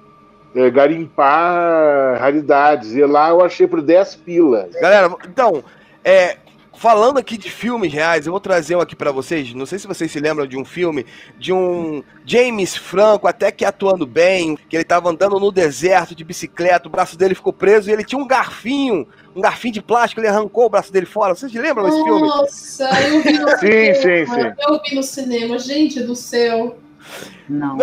Speaker 6: eh, garimpar raridades. E lá eu achei por 10 pilas.
Speaker 3: Galera, então, é, falando aqui de filmes reais, eu vou trazer um aqui pra vocês. Não sei se vocês se lembram de um filme de um James Franco, até que atuando bem, que ele tava andando no deserto de bicicleta, o braço dele ficou preso e ele tinha um garfinho, um garfinho de plástico, ele arrancou o braço dele fora. Vocês lembram desse filme?
Speaker 4: Nossa, eu vi no
Speaker 6: Sim,
Speaker 4: cinema.
Speaker 6: sim, sim.
Speaker 4: Eu vi no cinema, gente do céu.
Speaker 5: Não.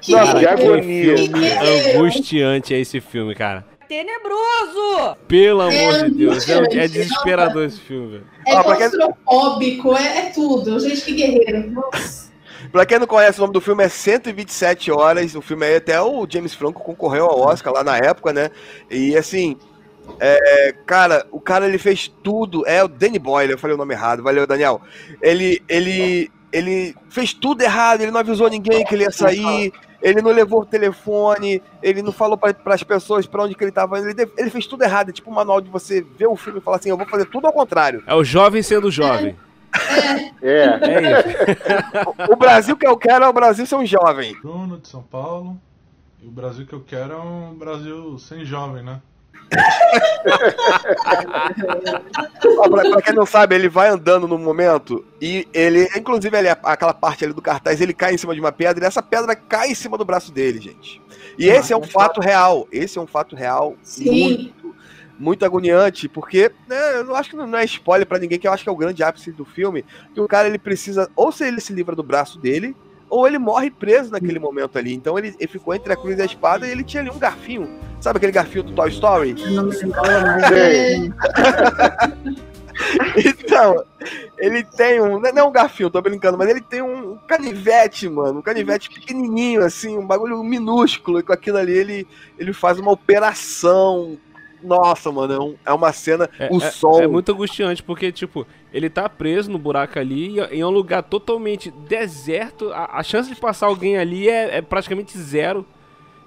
Speaker 4: Que
Speaker 6: Nossa, que agonia.
Speaker 4: que.
Speaker 1: Angustiante é esse filme, cara.
Speaker 9: Tenebroso!
Speaker 1: Pelo
Speaker 4: É
Speaker 1: amor de Deus, é, é desesperador esse filme, velho.
Speaker 4: É
Speaker 3: quem-
Speaker 4: claustrofóbico, é, é tudo. Gente, que guerreiro. Nossa.
Speaker 3: Pra quem não conhece, o nome do filme é 127 Horas. O filme aí até o James Franco concorreu ao Oscar lá na época, né? E assim, é, cara, o cara ele fez tudo. É o Danny Boyle, eu falei o nome errado, valeu, Daniel. Ele, ele, ele fez tudo errado, ele não avisou ninguém que ele ia sair. Ele não levou o telefone, ele não falou para as pessoas pra onde que ele tava indo. Ele, ele fez tudo errado. É tipo um manual de você ver o filme e falar assim: eu vou fazer tudo ao contrário.
Speaker 1: É o jovem sendo jovem.
Speaker 6: É.
Speaker 1: É isso.
Speaker 3: O Brasil que eu quero é o Brasil ser um jovem.
Speaker 11: Bruno de São Paulo. E o Brasil que eu quero é um Brasil sem jovem, né?
Speaker 3: Pra, pra quem não sabe, ele vai andando no momento e ele, inclusive, ele, aquela parte ali do cartaz, ele cai em cima de uma pedra e essa pedra cai em cima do braço dele, gente. E esse é um fato real. Esse é um fato real
Speaker 4: Sim.
Speaker 3: muito, muito agoniante, porque né, eu não acho que não é spoiler pra ninguém, que eu acho que é o grande ápice do filme, que o cara ele precisa, ou se ele se livra do braço dele, ou ele morre preso naquele momento ali. Então ele, ele ficou entre a cruz e a espada e ele tinha ali um garfinho. Sabe aquele garfinho do Toy Story?
Speaker 5: Não me
Speaker 6: Sei.
Speaker 3: Então, ele tem um. Não é um garfinho, tô brincando, mas ele tem um canivete, mano. Um canivete pequenininho, assim, um bagulho minúsculo. E com aquilo ali ele, ele faz uma operação. Nossa, mano, é, um- é uma cena.
Speaker 1: É,
Speaker 3: o
Speaker 1: é-
Speaker 3: som.
Speaker 1: é muito angustiante, porque, tipo, ele tá preso no buraco ali, em um lugar totalmente deserto, a, a chance de passar alguém ali é, é praticamente zero.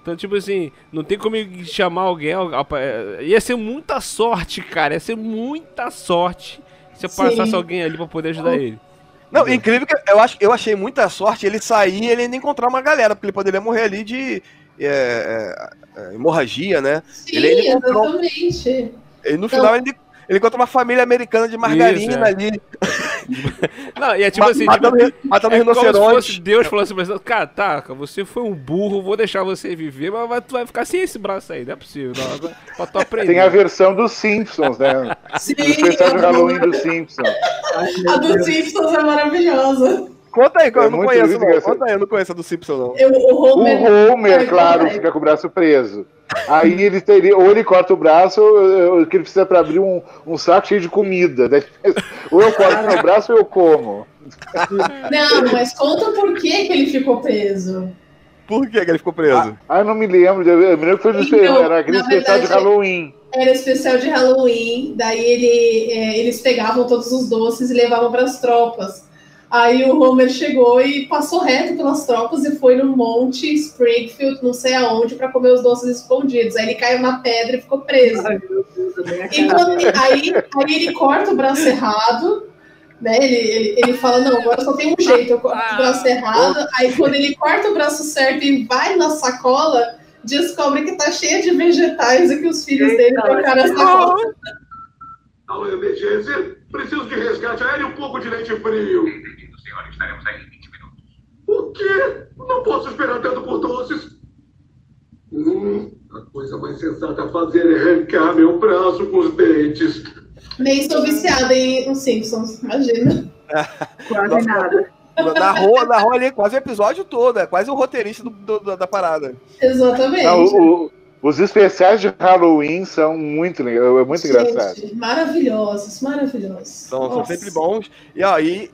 Speaker 1: Então, tipo assim, não tem como chamar alguém. al- al- é, Ia ser muita sorte, cara. Ia ser muita sorte se
Speaker 4: Sim.
Speaker 1: passasse alguém ali pra poder ajudar ele.
Speaker 3: Não, incrível que eu, acho, eu achei muita sorte ele sair e ele ainda encontrar uma galera, porque ele poderia morrer ali de é, é, é, hemorragia, né?
Speaker 4: Sim,
Speaker 3: Ele ainda encontrou-
Speaker 4: exatamente.
Speaker 3: E no final ele, ele encontra uma família americana de margarina
Speaker 1: Isso, é.
Speaker 3: ali,
Speaker 1: Não, e é tipo
Speaker 3: ma-
Speaker 1: assim,
Speaker 3: matando,
Speaker 1: tipo,
Speaker 3: matando
Speaker 1: é como se Deus falando assim, mas, cara, tá, você foi um burro, vou deixar você viver, mas tu vai ficar sem esse braço aí, não é possível. Não, agora- pra tu aprender.
Speaker 6: Tem a versão dos Simpsons, né?
Speaker 4: Sim,
Speaker 6: O especial de Halloween dos Simpsons.
Speaker 4: a do Simpsons é maravilhosa.
Speaker 3: Conta aí, que
Speaker 6: É
Speaker 3: eu não
Speaker 6: muito
Speaker 3: conheço, não. Conta aí, eu não conheço a do Simpson, não.
Speaker 4: Eu, o
Speaker 6: O
Speaker 4: Homer.
Speaker 6: Homer,
Speaker 4: Ai,
Speaker 6: claro, fica com o braço preso. Aí ele teria, ou ele corta o braço, ou que ele precisa para abrir um, um saco cheio de comida. Daí, ou eu corto meu braço ou eu como.
Speaker 4: Não, mas conta por que, que ele ficou preso.
Speaker 3: Por que, que ele ficou preso?
Speaker 6: Ah, eu não me lembro. Eu me lembro que foi no
Speaker 4: Então,
Speaker 6: era aquele especial de
Speaker 4: verdade,
Speaker 6: Halloween.
Speaker 4: Era especial de Halloween, daí ele, é, eles pegavam todos os doces e levavam para as tropas. Aí o Homer chegou e passou reto pelas tropas e foi no Monte Springfield, não sei aonde, para comer os doces escondidos. Aí ele caiu na pedra e ficou preso. E quando- aí, aí ele corta o braço errado, né? Ele, ele, ele fala, não, agora só tem um jeito, eu corto o braço errado. Aí quando ele corta o braço certo e vai na sacola, descobre que tá cheia de vegetais e que os filhos dele trocaram essa foto.
Speaker 8: Alô, emergência. Preciso de resgate aéreo e um pouco de leite frio. Entendido, senhor. Estaremos aí em 20 minutos. O quê? Não posso esperar tanto por doces. Hum, a coisa mais sensata a fazer é arrancar meu braço com os dentes.
Speaker 4: Nem sou viciada em os Simpsons, imagina.
Speaker 5: Quase nada.
Speaker 3: Narrou, narrou ali quase o episódio todo, é quase o roteirista do, do- da parada.
Speaker 4: Exatamente.
Speaker 6: Não, o- o- os especiais de Halloween são muito, é muito engraçado.
Speaker 4: Gente, maravilhosos, maravilhosos.
Speaker 3: São, são sempre bons. E aí,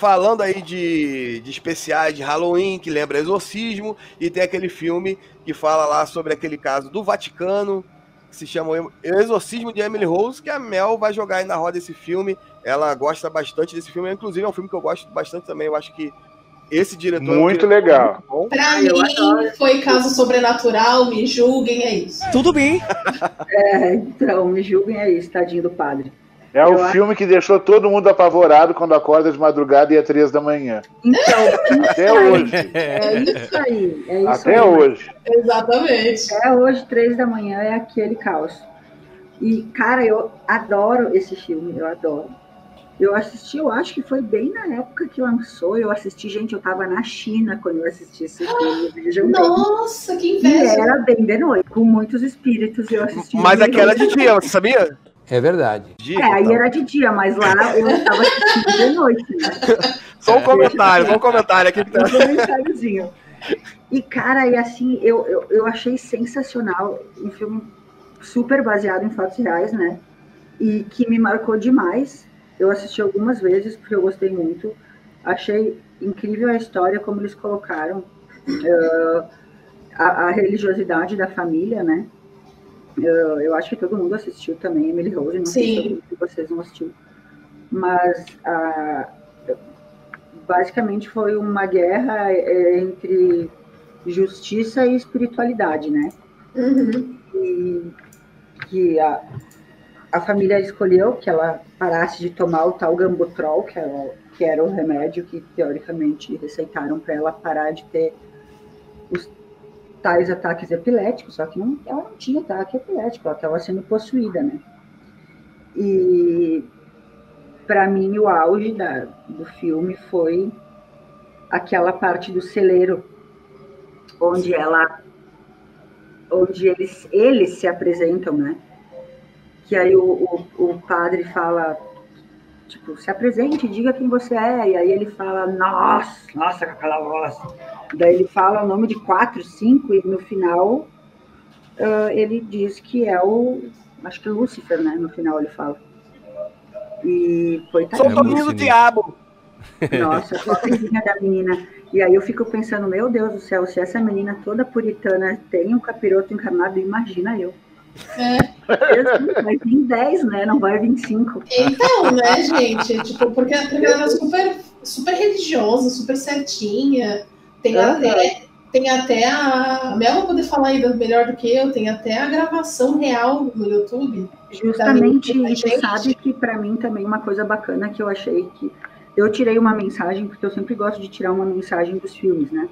Speaker 3: falando aí de, de especiais de Halloween, que lembra Exorcismo, e tem aquele filme que fala lá sobre aquele caso do Vaticano, que se chama O Exorcismo de Emily Rose, que a Mel vai jogar aí na roda esse filme. Ela gosta bastante desse filme, inclusive é um filme que eu gosto bastante também. Eu acho que esse diretor. é um
Speaker 6: Muito legal.
Speaker 3: muito bom.
Speaker 4: Pra
Speaker 5: Eu
Speaker 4: mim,
Speaker 5: adoro.
Speaker 4: foi caso sobrenatural, me julguem, é isso.
Speaker 10: Tudo bem.
Speaker 5: É, então, me julguem aí, tadinho do padre.
Speaker 6: É o
Speaker 5: Eu acho-
Speaker 6: filme que deixou todo mundo apavorado quando acorda de madrugada e é três da manhã.
Speaker 5: Então,
Speaker 6: Até hoje.
Speaker 5: é isso aí. É isso
Speaker 6: Até
Speaker 5: aí.
Speaker 6: hoje.
Speaker 4: Exatamente.
Speaker 5: Até hoje, três da manhã, é aquele caos. E, cara, eu adoro esse filme, eu adoro. Eu assisti, eu acho que foi bem na época que lançou. Eu assisti, gente, eu tava na China quando eu assisti esse filme. Vejam bem.
Speaker 4: Nossa, que
Speaker 5: E
Speaker 4: inveja.
Speaker 5: era bem de noite, com muitos espíritos. Eu assisti.
Speaker 3: Mas aquela de dia, você sabia?
Speaker 10: É verdade.
Speaker 3: Dia,
Speaker 5: É, aí
Speaker 3: então.
Speaker 5: era de dia, mas lá eu estava assistindo de noite. Né?
Speaker 3: Só um comentário, só um comentário aqui. que tá-
Speaker 5: Um comentáriozinho. E, cara, e assim, eu, eu, eu achei sensacional. Um filme super baseado em fatos reais, né? E que me marcou demais. Eu assisti algumas vezes, porque eu gostei muito. Achei incrível a história, como eles colocaram eh, a, a religiosidade da família, né? Eu acho que todo mundo assistiu também, Emily Rose, não sei
Speaker 4: Sim.
Speaker 5: se vocês não assistiu. Mas a, basicamente foi uma guerra é, entre justiça e espiritualidade, né?
Speaker 4: Uhum.
Speaker 5: E que a, a família escolheu que ela parasse de tomar o tal gambutrol, que era, que era o remédio que teoricamente receitaram para ela parar de ter tais ataques epiléticos, só que não, ela não tinha ataque epilético, ela estava sendo possuída, né? E para mim o auge da, do filme foi aquela parte do celeiro onde ela onde eles eles se apresentam né que aí o, o, o padre fala tipo se apresente diga quem você é e aí ele fala nossa nossa com aquela voz daí ele fala o nome de quatro cinco e no final ah, ele diz que é o acho que Lúcifer né no final ele fala e foi
Speaker 3: Sou
Speaker 10: É
Speaker 3: o do diabo.
Speaker 5: nossa, a pobrezinha da menina. E aí eu fico pensando, meu Deus do céu, se essa menina toda puritana tem um capiroto encarnado, imagina eu.
Speaker 4: É.
Speaker 5: Vai vir 10, né? Não vai vir 5.
Speaker 4: Então, né, gente? Tipo, porque, porque ela era super, super religiosa, super certinha. Tem
Speaker 5: Aham.
Speaker 4: até, tem até a. A Mel vai poder falar ainda melhor do que eu, tem até a gravação real no YouTube.
Speaker 5: Justamente, e sabe que pra mim também uma coisa bacana que eu achei que. Eu tirei uma mensagem, porque eu sempre gosto de tirar uma mensagem dos filmes, né?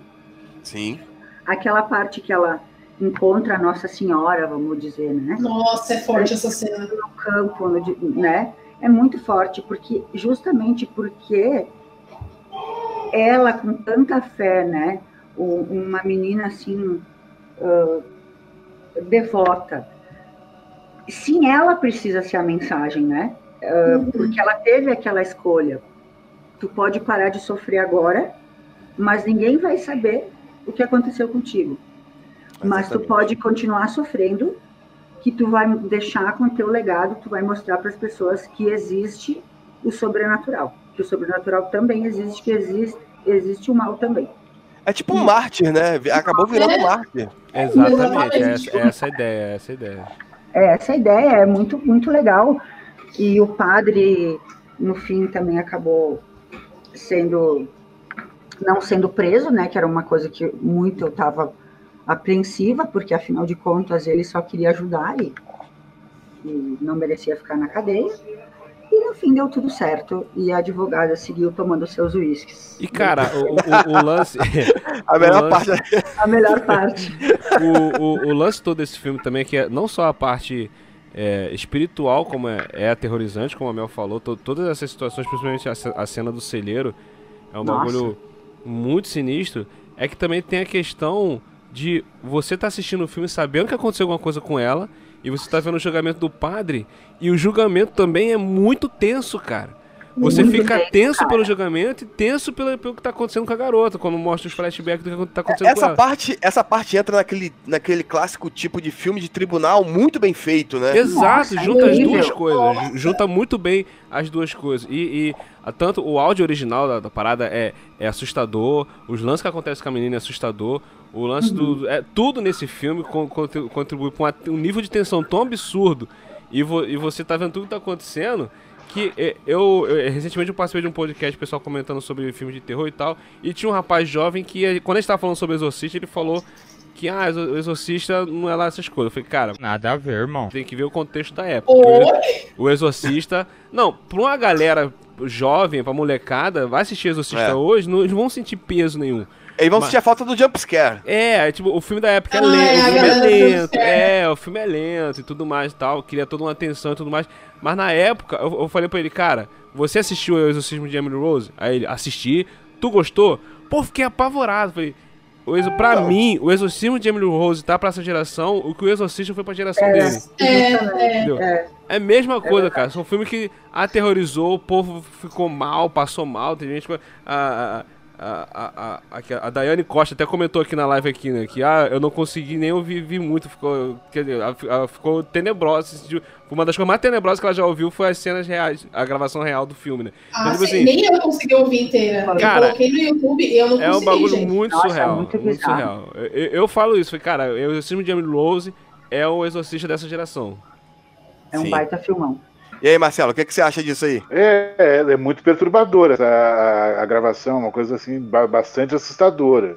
Speaker 3: Sim.
Speaker 5: Aquela parte que ela encontra a Nossa Senhora, vamos dizer, né?
Speaker 4: Nossa, é forte essa cena.
Speaker 5: no campo, no né? É muito forte, porque justamente porque ela com tanta fé, né? Uma menina assim ah, devota. Sim, ela precisa ser a mensagem, né? Ah, Porque ela teve aquela escolha. Tu pode parar de sofrer agora, mas ninguém vai saber o que aconteceu contigo. Mas tu pode continuar sofrendo, que tu vai deixar com o teu legado, tu vai mostrar para as pessoas que existe o sobrenatural, que o sobrenatural também existe, que existe, existe o mal também.
Speaker 3: É tipo um mártir, né? Acabou virando
Speaker 4: É.
Speaker 3: mártir.
Speaker 1: Exatamente,
Speaker 4: Exatamente.
Speaker 1: essa, essa é a ideia, essa é a ideia.
Speaker 5: É, essa ideia é muito, muito legal. E o padre, no fim, também acabou sendo não sendo preso, né? Que era uma coisa que muito eu estava apreensiva, porque afinal de contas ele só queria ajudar e, e não merecia ficar na cadeia. E no fim deu tudo certo e a advogada seguiu tomando seus uísques.
Speaker 1: E cara, o, o- o lance.
Speaker 3: A melhor
Speaker 1: lance-
Speaker 3: parte
Speaker 5: A melhor parte.
Speaker 1: o, o, o lance todo desse filme também é que é não só a parte é, espiritual, como é, é aterrorizante, como a Mel falou, to- todas essas situações, principalmente a, a cena do celeiro, é um
Speaker 5: Nossa.
Speaker 1: bagulho muito sinistro. É que também tem a questão de você tá assistindo o filme sabendo que aconteceu alguma coisa com ela, e você tá vendo o julgamento do padre, e o julgamento também é muito tenso, cara. Você
Speaker 5: Muito
Speaker 1: fica
Speaker 5: tenso,
Speaker 1: tenso
Speaker 5: cara.
Speaker 1: pelo julgamento e tenso pelo, pelo que tá acontecendo com a garota, quando mostra os flashbacks do que tá acontecendo com
Speaker 3: Essa
Speaker 1: ela.
Speaker 3: parte, essa parte entra naquele, naquele clássico tipo de filme de tribunal muito bem feito, né?
Speaker 1: Exato,
Speaker 5: Nossa,
Speaker 1: junta as
Speaker 5: incrível.
Speaker 1: duas coisas. ju- Junta muito bem as duas coisas. E, e, a- tanto o áudio original da, da parada é, é assustador, os lances que acontecem com a menina é assustador. O lance do. É, tudo nesse filme con- contri- contribui para um nível de tensão tão absurdo. E, vo- e você tá vendo tudo que tá acontecendo. Que é, eu, eu- recentemente eu participei de um podcast, o pessoal comentando sobre filmes de terror e tal. E tinha um rapaz jovem que, quando a gente tava falando sobre Exorcista, ele falou que ah, o Exorcista não é lá essas coisas. Eu falei, cara,
Speaker 12: Nada a ver, irmão.
Speaker 1: tem que ver o contexto da época.
Speaker 4: Oi?
Speaker 1: O Exorcista. Não, pra uma galera jovem, pra molecada, vai assistir Exorcista
Speaker 3: É.
Speaker 1: hoje, não, eles vão sentir peso nenhum.
Speaker 3: Eles vão
Speaker 1: Mas-
Speaker 3: sentir a falta do jumpscare.
Speaker 1: É, tipo, o filme da época é
Speaker 4: Ah,
Speaker 1: lento,
Speaker 4: é,
Speaker 1: o filme é
Speaker 4: galera
Speaker 1: lento,
Speaker 4: prefere.
Speaker 1: é, o filme é lento e tudo mais e tal, queria toda uma atenção e tudo mais. Mas na época, eu, eu falei pra ele, cara, você assistiu o Exorcismo de Emily Rose? Aí ele, assisti, tu gostou? Pô, fiquei apavorado, falei... O exo, pra mim, o Exorcismo de Emily Rose tá pra essa geração, o que o Exorcista foi pra geração
Speaker 5: É.
Speaker 1: dele.
Speaker 4: É, é.
Speaker 1: Entendeu?
Speaker 5: É.
Speaker 1: É a mesma coisa, cara. São filmes que aterrorizou, o povo ficou mal, passou mal. Tem gente. que- A, a, a, a, a, a Daiane Costa até comentou aqui na live aqui, né? Que ah, eu não consegui nem ouvir vi muito. Ficou, quer dizer, ela, ela ficou tenebrosa. Uma das coisas mais tenebrosas que ela já ouviu foi as cenas reais, a gravação real do filme, né?
Speaker 4: Ah,
Speaker 1: Então, tipo
Speaker 4: sim,
Speaker 1: assim,
Speaker 4: nem eu consegui ouvir inteira.
Speaker 1: Cara,
Speaker 4: eu coloquei no YouTube e eu não
Speaker 1: É um
Speaker 4: consegui,
Speaker 1: bagulho
Speaker 4: gente.
Speaker 1: muito
Speaker 5: Nossa,
Speaker 1: surreal.
Speaker 5: muito
Speaker 1: Muito,
Speaker 5: bizarro.
Speaker 1: surreal. Eu, eu- falo isso, cara, o Exorcismo de Emily Rose é o exorcista dessa geração.
Speaker 5: É um
Speaker 3: Sim.
Speaker 5: baita filmão.
Speaker 3: E aí, Marcelo, o que, que você acha disso aí?
Speaker 6: É, é, é muito perturbadora a, a gravação, uma coisa assim ba- bastante assustadora.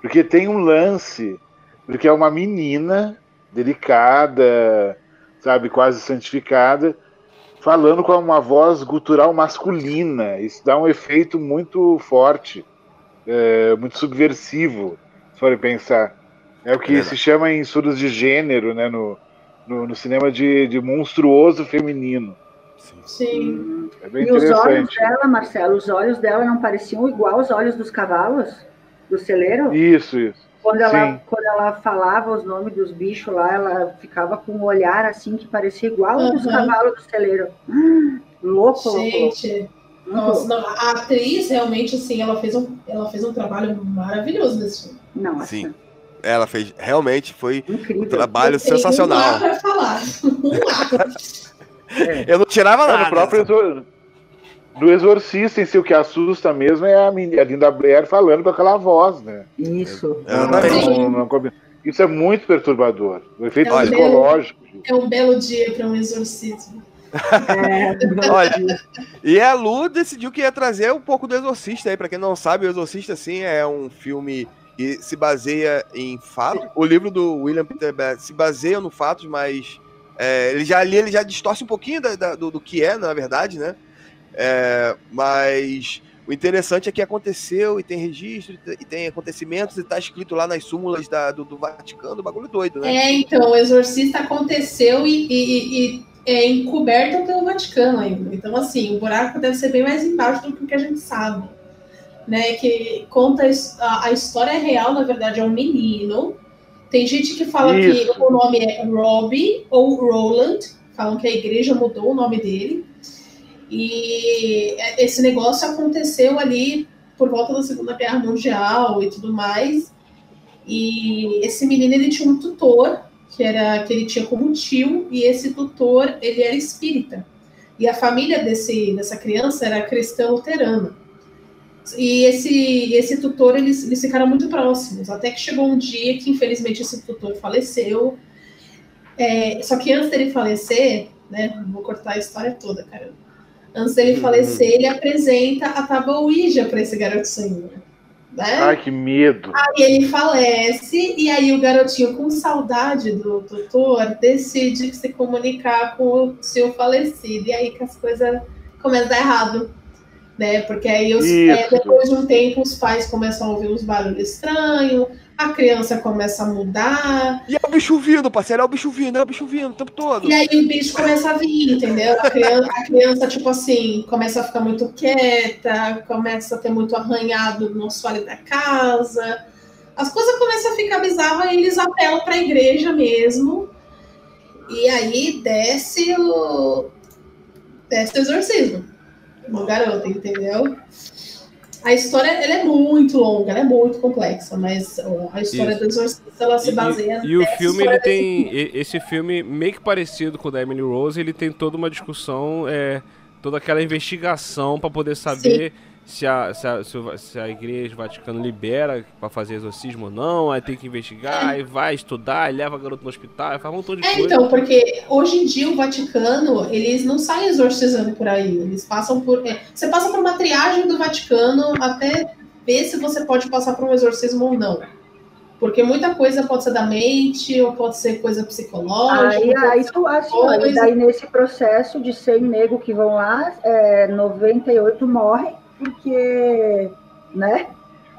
Speaker 6: Porque tem um lance, porque é uma menina delicada, sabe, quase santificada, falando com uma voz gutural masculina. Isso dá um efeito muito forte, é, muito subversivo, se forem pensar. É o que
Speaker 3: Verdade.
Speaker 6: se chama em estudos de gênero, né, no, no, no cinema de, de monstruoso feminino.
Speaker 4: Sim.
Speaker 6: É bem
Speaker 5: E os olhos dela, Marcelo, os olhos dela não pareciam igual aos olhos dos cavalos do celeiro?
Speaker 6: Isso, isso.
Speaker 5: Quando ela,
Speaker 6: Sim.
Speaker 5: quando ela falava os nomes dos bichos lá, ela ficava com um olhar assim que parecia igual ao dos
Speaker 4: Uhum.
Speaker 5: cavalos do celeiro. Hum, louco, louco, louco.
Speaker 4: Gente, nossa, não, a atriz realmente, assim, ela fez um, ela fez um trabalho maravilhoso nesse filme.
Speaker 5: Não,
Speaker 3: Sim. Ela fez, realmente foi
Speaker 5: incrível.
Speaker 3: um trabalho
Speaker 4: Eu
Speaker 3: sensacional.
Speaker 4: Um falar. Um lá.
Speaker 5: É.
Speaker 3: Eu não tirava
Speaker 6: Não,
Speaker 3: nada.
Speaker 6: no próprio exor... do Exorcista em si, o que assusta mesmo é a, menina, a Linda Blair falando com aquela voz, né?
Speaker 5: Isso.
Speaker 3: Exatamente.
Speaker 6: Não- não combina. Isso é muito perturbador. O efeito
Speaker 4: Olha.
Speaker 6: psicológico.
Speaker 4: É um belo dia para um exorcismo.
Speaker 5: É,
Speaker 3: Olha, e a Lu decidiu que ia trazer um pouco do Exorcista aí. Pra quem não sabe, o Exorcista, sim, é um filme que se baseia em fatos. O livro do William Peter Blatty se baseia no fatos, mas é, ele já ali ele já distorce um pouquinho da- da- do, do que é, na verdade, né? É, mas o interessante é que aconteceu e tem registro e tem acontecimentos e tá escrito lá nas súmulas da- do, do Vaticano, bagulho doido, né?
Speaker 4: É, então, o exorcista aconteceu e, e- e- é encoberto pelo Vaticano ainda. Então, assim, o buraco deve ser bem mais embaixo do que a gente sabe. Né, que conta a his- a, a história real, na verdade, é um menino. Tem gente que fala
Speaker 6: Isso.
Speaker 4: que o nome é Robbie ou Roland, falam que a igreja mudou o nome dele. E esse negócio aconteceu ali por volta da Segunda Guerra Mundial e tudo mais. E esse menino ele tinha um tutor que era que ele tinha como tio e esse tutor ele era espírita. E a família desse dessa criança era cristã luterana. E esse esse tutor eles, eles ficaram muito próximos, até que chegou um dia que infelizmente esse tutor faleceu. É, só que antes dele falecer, né, vou cortar a história toda, cara. Antes dele
Speaker 3: Uhum.
Speaker 4: falecer, ele apresenta a tábua Ouija para esse garotinho. Né?
Speaker 6: Ai, que medo.
Speaker 4: Aí ele falece, e aí o garotinho, com saudade do tutor, decide se comunicar com o seu falecido. E aí que as coisas começa a dar errado. Né? Porque aí os, é, depois de um tempo os pais começam a ouvir uns barulhos estranhos, a criança começa a mudar,
Speaker 3: E é o bicho vindo, parceiro, é o bicho vindo, é o bicho vindo o tempo todo.
Speaker 4: e aí o bicho começa a vir, entendeu? A criança, a criança, tipo assim, começa a ficar muito quieta, começa a ter muito arranhado no assoalho da casa. As coisas começam a ficar bizarras e eles apelam para a igreja mesmo. E aí desce o. Desce o exorcismo no garoto, entendeu? A história ela é muito longa, ela é muito complexa, mas a história
Speaker 1: Isso.
Speaker 4: do exorcista ela se baseia
Speaker 1: E, e o filme, ele tem. Esse filme, meio que parecido com o da Emily Rose, ele tem toda uma discussão, é, toda aquela investigação pra poder saber se a, se, a, se a igreja, o Vaticano libera pra fazer exorcismo ou não, aí tem que investigar, aí vai estudar, aí leva a garota no hospital, aí faz um montão de
Speaker 4: É,
Speaker 1: coisa.
Speaker 4: então, porque hoje em dia o Vaticano, eles não saem exorcizando por aí. Eles passam por. é, você passa por uma triagem do Vaticano até ver se você pode passar por um exorcismo ou não. Porque muita coisa pode ser da mente, ou pode ser coisa psicológica.
Speaker 5: Aí, aí tu acha,
Speaker 4: coisa-
Speaker 5: daí nesse processo de 100 nego que vão lá, é, 98 morrem, porque, né?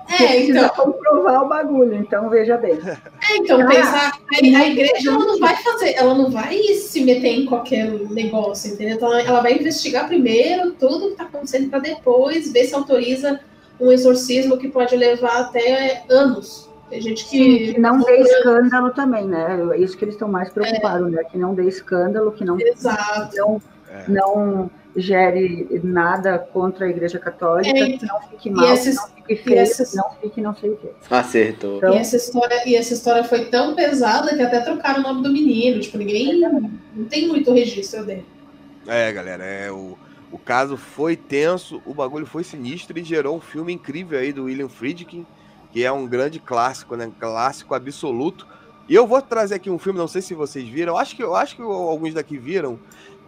Speaker 5: Porque
Speaker 4: É,
Speaker 5: precisa
Speaker 4: então.
Speaker 5: comprovar o bagulho, então veja bem.
Speaker 4: É, então,
Speaker 5: Ah,
Speaker 4: pensar, a, a igreja ela não vai fazer, ela não vai se meter em qualquer negócio, entendeu? Então ela- ela vai investigar primeiro tudo que está acontecendo para depois ver se autoriza um exorcismo que pode levar até anos. Tem gente
Speaker 5: Sim,
Speaker 4: que.
Speaker 5: que não dê escândalo também, né? É isso que eles estão mais preocupados, né? Que não dê escândalo, que não,
Speaker 4: Exato.
Speaker 5: não,
Speaker 3: É.
Speaker 5: não gere nada contra a Igreja Católica,
Speaker 4: É, então.
Speaker 5: não fique
Speaker 4: E
Speaker 5: mal, não fique
Speaker 4: e
Speaker 5: feio, não fique não sei o quê.
Speaker 12: Acertou.
Speaker 5: Então,
Speaker 4: E essa, história, e essa história foi tão pesada que até trocaram o nome do menino. Tipo, ninguém. Não tem muito registro dele.
Speaker 3: É, galera, é, o, o caso foi tenso, o bagulho foi sinistro e gerou um filme incrível aí do William Friedkin, que é um grande clássico, né? Clássico absoluto. E eu vou trazer aqui um filme, não sei se vocês viram, acho que, eu acho que alguns daqui viram,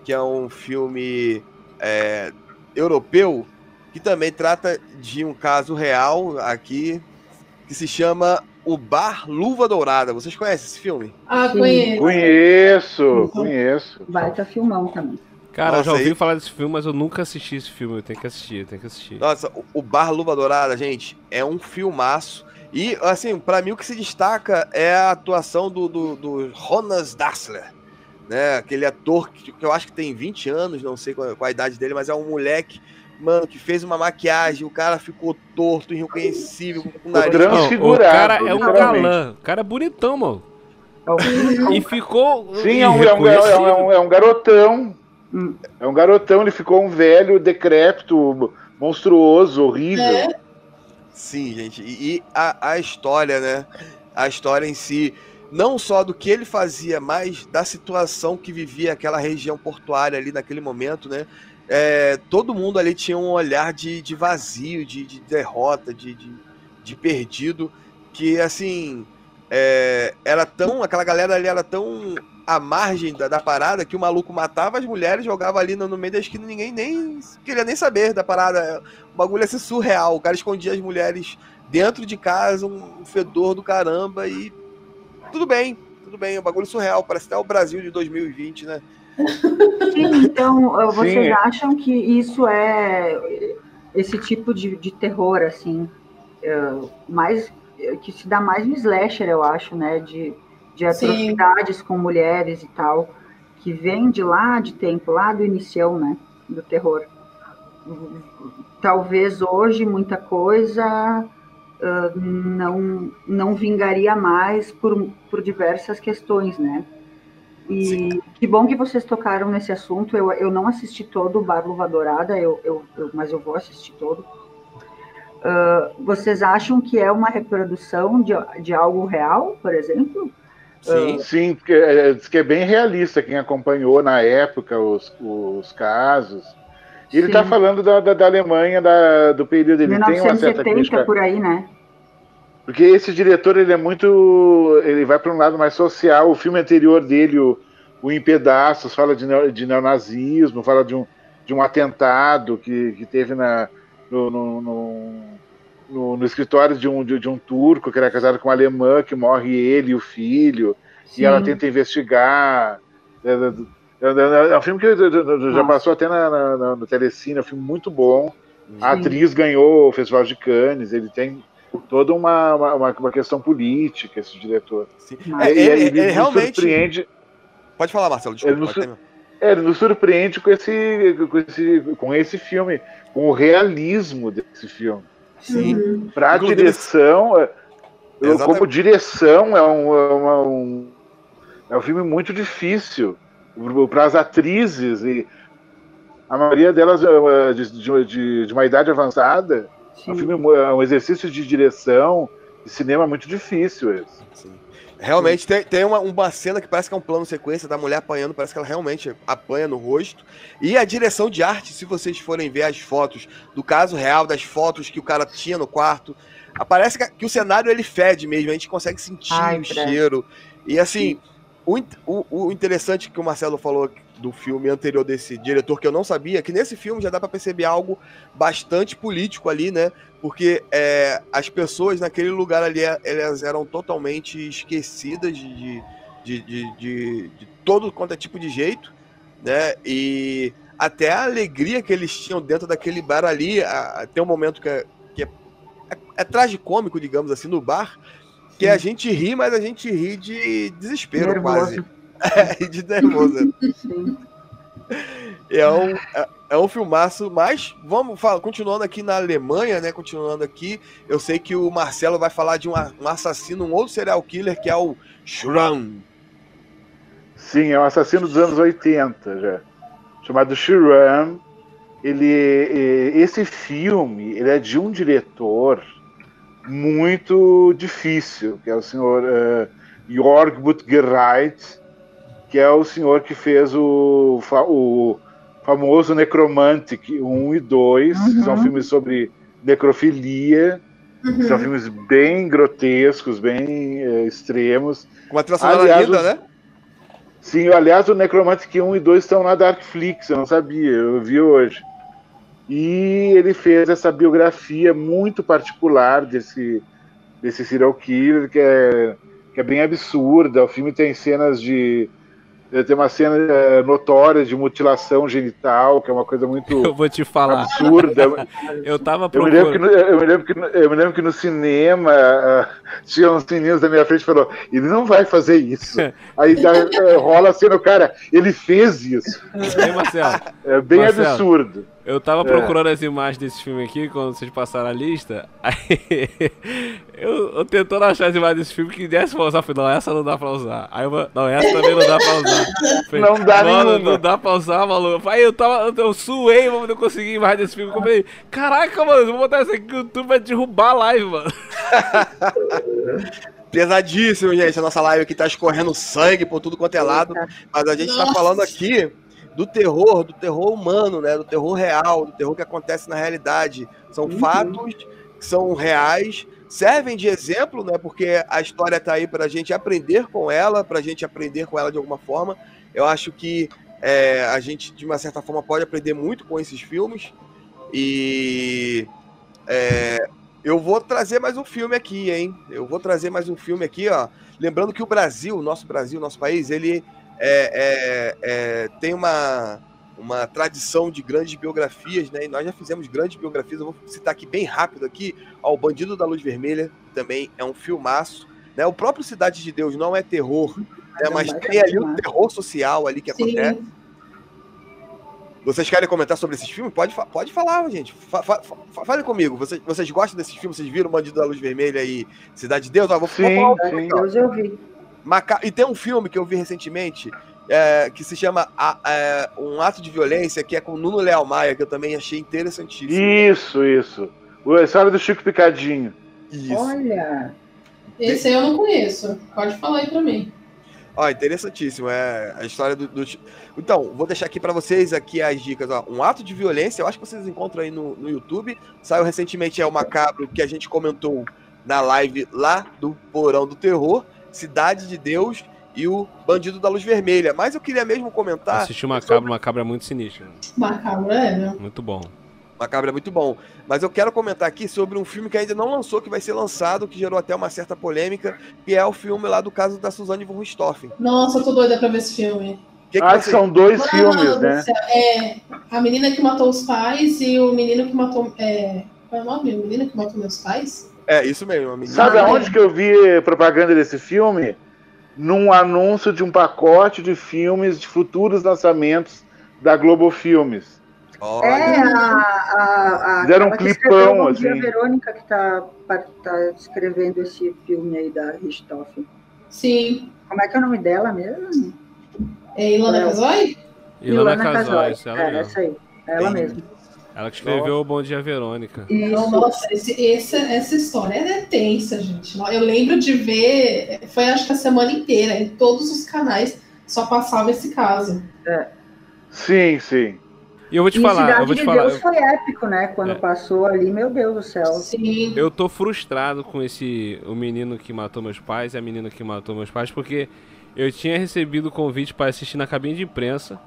Speaker 3: que é um filme é, europeu, que também trata de um caso real aqui, que se chama O Bar Luva Dourada. Vocês conhecem esse filme?
Speaker 4: Ah, conheço.
Speaker 6: Conheço, conheço.
Speaker 5: baita filmão também.
Speaker 1: Cara, eu já
Speaker 3: Nossa,
Speaker 1: ouvi
Speaker 3: aí-
Speaker 1: falar desse filme, mas eu nunca assisti esse filme. Eu tenho que assistir, eu tenho que assistir.
Speaker 3: Nossa, o- Bar Luva Dourada, gente, é um filmaço. E, assim, pra mim o que se destaca é a atuação do, do, do Jonas Dassler, né? Aquele ator que, que eu acho que tem 20 anos, não sei qual, qual a idade dele, mas é um moleque, mano, que fez uma maquiagem, o cara ficou torto, irreconhecível, com o nariz.
Speaker 1: Não, o cara é um galã. O cara é bonitão, mano.
Speaker 5: É
Speaker 1: E ficou.
Speaker 6: Sim, é um, é um- é um- é um- é um garotão. É um garotão, ele ficou um velho, decrépito, monstruoso, horrível.
Speaker 4: É.
Speaker 3: Sim, gente. E, e a, a história, né? A história em si, não só do que ele fazia, mas da situação que vivia aquela região portuária ali naquele momento, né? É, todo mundo ali tinha um olhar de, de vazio, de, de derrota, de, de, de perdido, que assim. é, era tão. Aquela galera ali era tão à margem da, da parada que o maluco matava as mulheres, jogava ali no, no meio da esquina ninguém nem queria nem saber da parada. O bagulho ia ser surreal. O cara escondia as mulheres dentro de casa, um fedor do caramba e. Tudo bem, tudo bem. É um bagulho surreal. Parece até o Brasil de 2020, né?
Speaker 5: Sim, então vocês
Speaker 6: Sim.
Speaker 5: acham que isso é esse tipo de, de terror, assim, uh, mais que se dá mais no slasher, eu acho, né? De, de
Speaker 4: Sim.
Speaker 5: atrocidades com mulheres e tal, que vem de lá de tempo, lá do inicião, né? Do terror. Talvez hoje muita coisa uh, não, não vingaria mais por, por diversas questões, né? E que bom que vocês tocaram nesse assunto. Eu, eu não assisti todo o Bar Luva Dourada, eu, eu, eu- mas eu vou assistir todo. Ah, vocês acham que é uma reprodução de, de algo real, por exemplo?
Speaker 3: Sim.
Speaker 6: Sim, porque é, diz que é bem realista quem acompanhou na época os, os casos. Ele
Speaker 5: Sim.
Speaker 6: está falando da, da, da Alemanha, da, do período. Ele tem uma certa
Speaker 5: 1970
Speaker 6: crítica.
Speaker 5: por aí, né?
Speaker 6: Porque esse diretor, ele é muito. Ele vai para um lado mais social. O filme anterior dele, o, o Em Pedaços, fala de, neo- de neonazismo, fala de um, de um atentado que, que teve na, no, no, no, no- escritório de um, de, de um turco que era casado com uma alemã, que morre ele e o filho, e ela
Speaker 5: Sim.
Speaker 6: tenta investigar. É, É, é- é um filme que já- passou até na, na, na- no Telecine, é um filme muito bom. A
Speaker 5: Sim.
Speaker 6: atriz ganhou o Festival de Cannes, ele tem toda uma, uma, uma- questão política, esse diretor.
Speaker 3: Sim.
Speaker 5: Mas-
Speaker 3: É,
Speaker 6: E
Speaker 3: ele, ele
Speaker 6: nos
Speaker 3: realmente.
Speaker 6: surpreende,
Speaker 3: Pode falar, Marcelo, desculpa.
Speaker 6: Ele
Speaker 3: terminar.
Speaker 6: é, ele nos surpreende com esse, com esse, com esse filme, com o realismo desse filme.
Speaker 3: Sim.
Speaker 4: Uhum.
Speaker 6: Pra
Speaker 3: Inclusive-
Speaker 6: direção, é-
Speaker 3: Exatamente.
Speaker 6: como direção, é um, é, uma- um, é um filme muito difícil para as atrizes e a maioria delas é, de- de- de uma idade avançada. É um,
Speaker 5: Sim.
Speaker 6: filme, é um exercício de direção e cinema muito difícil esse.
Speaker 3: Sim. Realmente tem, tem uma, uma cena que parece que é um plano sequência da mulher apanhando, parece que ela realmente apanha no rosto. E a direção de arte, se vocês forem ver as fotos do caso real, das fotos que o cara tinha no quarto, parece que, que o cenário ele fede mesmo, a gente consegue sentir
Speaker 5: Ai,
Speaker 3: o cheiro. E assim, o, o, o interessante que o Marcelo falou do filme anterior desse diretor que eu não sabia, que nesse filme já dá pra perceber algo bastante político ali, né? Porque é, as pessoas naquele lugar ali, é, elas eram totalmente esquecidas de, de, de, de, de- todo quanto é tipo de jeito, né? E até a alegria que eles tinham dentro daquele bar ali, a- a- tem um momento que é, que é, é, é tragicômico, digamos assim, no bar, que a gente ri, mas a gente ri de desespero
Speaker 5: Nervoso.
Speaker 3: quase. É, de nervoso.
Speaker 5: Sim.
Speaker 3: É um, é, é um filmaço, mas vamos falar, continuando aqui na Alemanha, né? Continuando aqui, eu sei que o Marcelo vai falar de um, um assassino, um outro serial killer, que é o Schramm.
Speaker 6: Sim, é um assassino dos anos 80 já. Chamado Shiram. Ele, esse filme ele é de um diretor muito difícil, que é o senhor eh, Jörg Butgereit, que é o senhor que fez o, fa- o famoso Necromantic 1 e 2, que são
Speaker 5: Uhum.
Speaker 6: filmes sobre necrofilia, que são filmes bem grotescos, bem eh, extremos.
Speaker 3: Com uma trilha sonora linda,
Speaker 6: os-
Speaker 3: né?
Speaker 6: Sim, aliás, o Necromantic 1 e 2 estão na Darkflix, eu não sabia, eu vi hoje. E ele fez essa biografia muito particular desse, desse serial killer, que é, que é bem absurda. O filme tem cenas de. Tem uma cena eh, notória de mutilação genital, que é uma coisa muito
Speaker 1: Eu vou te falar.
Speaker 6: absurda.
Speaker 1: Eu tava
Speaker 6: Eu me,
Speaker 1: procurando.
Speaker 6: no, eu, me lembro que no, eu me lembro que no cinema ah, tinha uns meninos da minha frente e falou: ele não vai fazer isso. Aí dá, eh, rola assim no cara, ele fez isso.
Speaker 1: Marcelo,
Speaker 6: É bem
Speaker 1: Marcelo,
Speaker 6: absurdo.
Speaker 1: Eu tava
Speaker 6: É.
Speaker 1: procurando as imagens desse filme aqui quando vocês passaram a lista. Aí eu, eu tentando achar as imagens desse filme que desse pra usar. Eu falei, não, essa não dá pra usar. Aí eu, falei, não, essa também não dá pra usar. Eu Falei,
Speaker 6: Não dá
Speaker 1: Mano,
Speaker 6: nenhuma.
Speaker 1: não dá pra usar, maluco. Aí eu tava, eu, eu suei, mano, não consegui imagem desse filme. Eu falei, caraca, mano, eu vou botar isso aqui no YouTube vai derrubar a live, mano.
Speaker 3: Pesadíssimo, gente. A nossa live aqui tá escorrendo sangue por tudo quanto é lado. Mas a gente tá
Speaker 4: Nossa.
Speaker 3: falando aqui do terror, do terror humano, né? Do terror real, do terror que acontece na realidade. São
Speaker 5: Uhum.
Speaker 3: fatos que são reais, servem de exemplo, né? Porque a história tá aí pra gente aprender com ela, pra gente aprender com ela de alguma forma. Eu acho que é, a gente, de uma certa forma, pode aprender muito com esses filmes. E é, eu vou trazer mais um filme aqui, hein? Eu vou trazer mais um filme aqui, ó. Lembrando que o Brasil, nosso Brasil, nosso país, ele é, é, é, tem uma, uma tradição de grandes biografias, né? E nós já fizemos grandes biografias. Eu vou citar aqui bem rápido aqui. Ó, o Bandido da Luz Vermelha também é um filmaço. Né? O próprio Cidade de Deus não é terror, né? mas
Speaker 5: Não,
Speaker 3: tem ali um terror social ali que acontece.
Speaker 4: Sim.
Speaker 3: Vocês querem comentar sobre esses filmes? Pode, pode falar, gente. Fa fa fa- fale comigo. Vocês, vocês gostam desses filmes? Vocês viram Bandido da Luz Vermelha e Cidade de Deus? Ó, vou, vou
Speaker 6: Sim,
Speaker 3: falar um
Speaker 6: sim.
Speaker 5: Deus eu vi.
Speaker 3: Maca- E tem um filme que eu vi recentemente é, que se chama A- é, Um Ato de Violência, que é com Nuno Leal Maia, que eu também achei interessantíssimo.
Speaker 6: Isso, isso. A história do Chico Picadinho.
Speaker 3: Isso.
Speaker 5: Olha,
Speaker 4: Esse aí eu não conheço. Pode falar aí pra mim.
Speaker 3: Ó, interessantíssimo. É a história do. do- Então, vou deixar aqui pra vocês aqui as dicas. Ó. Um ato de violência, eu acho que vocês encontram aí no, no YouTube. Saiu recentemente é o Macabro, que a gente comentou na live lá do Porão do Terror, Cidade de Deus e o Bandido da Luz Vermelha. Mas eu queria mesmo comentar.
Speaker 1: Assisti uma cabra, uma cabra muito sinistra.
Speaker 4: Macabro, é, né?
Speaker 1: Muito bom.
Speaker 3: Macabro é muito bom. Mas eu quero comentar aqui sobre um filme que ainda não lançou, que vai ser lançado, que gerou até uma certa polêmica, que é o filme lá do caso da Suzane von Richthofen.
Speaker 4: Nossa, eu tô doida pra ver esse filme.
Speaker 3: que que
Speaker 6: Ah,
Speaker 3: você-
Speaker 6: são dois
Speaker 4: Mano
Speaker 6: filmes,
Speaker 4: do
Speaker 6: né?
Speaker 4: É, a menina que matou os pais e o menino que matou. É, qual é o nome? O menino que matou meus pais?
Speaker 3: É, isso mesmo, a menina.
Speaker 6: Sabe
Speaker 4: Ah,
Speaker 6: aonde que eu vi propaganda desse filme? Num anúncio de um pacote de filmes de futuros lançamentos da Globo Filmes.
Speaker 3: Olha,
Speaker 5: É, a, a, a,
Speaker 6: Fizeram um clipão, assim.
Speaker 5: Verônica, que tá, tá escrevendo esse filme aí da Richthofen.
Speaker 4: Sim.
Speaker 5: Como é que é o nome dela mesmo?
Speaker 4: É Ilana
Speaker 5: É.
Speaker 4: Casoy?
Speaker 1: Ilana ela
Speaker 5: É,
Speaker 1: mesma.
Speaker 5: essa aí. Ela
Speaker 3: Entendi.
Speaker 5: mesma.
Speaker 1: Ela que escreveu o Bom Dia Verônica.
Speaker 4: Não, nossa, esse- essa, essa história é tensa, gente. Eu lembro de ver, foi acho que a semana inteira, em todos os canais, só passava esse caso.
Speaker 6: Sim, sim.
Speaker 1: E eu vou te
Speaker 5: e
Speaker 1: falar, eu vou te
Speaker 5: de
Speaker 1: falar.
Speaker 5: Deus foi épico, né? Quando
Speaker 1: É.
Speaker 5: passou ali, meu Deus do céu.
Speaker 4: Sim.
Speaker 1: Eu tô frustrado com esse o menino que matou meus pais e a menina que matou meus pais porque eu tinha recebido o convite para assistir na cabine de imprensa.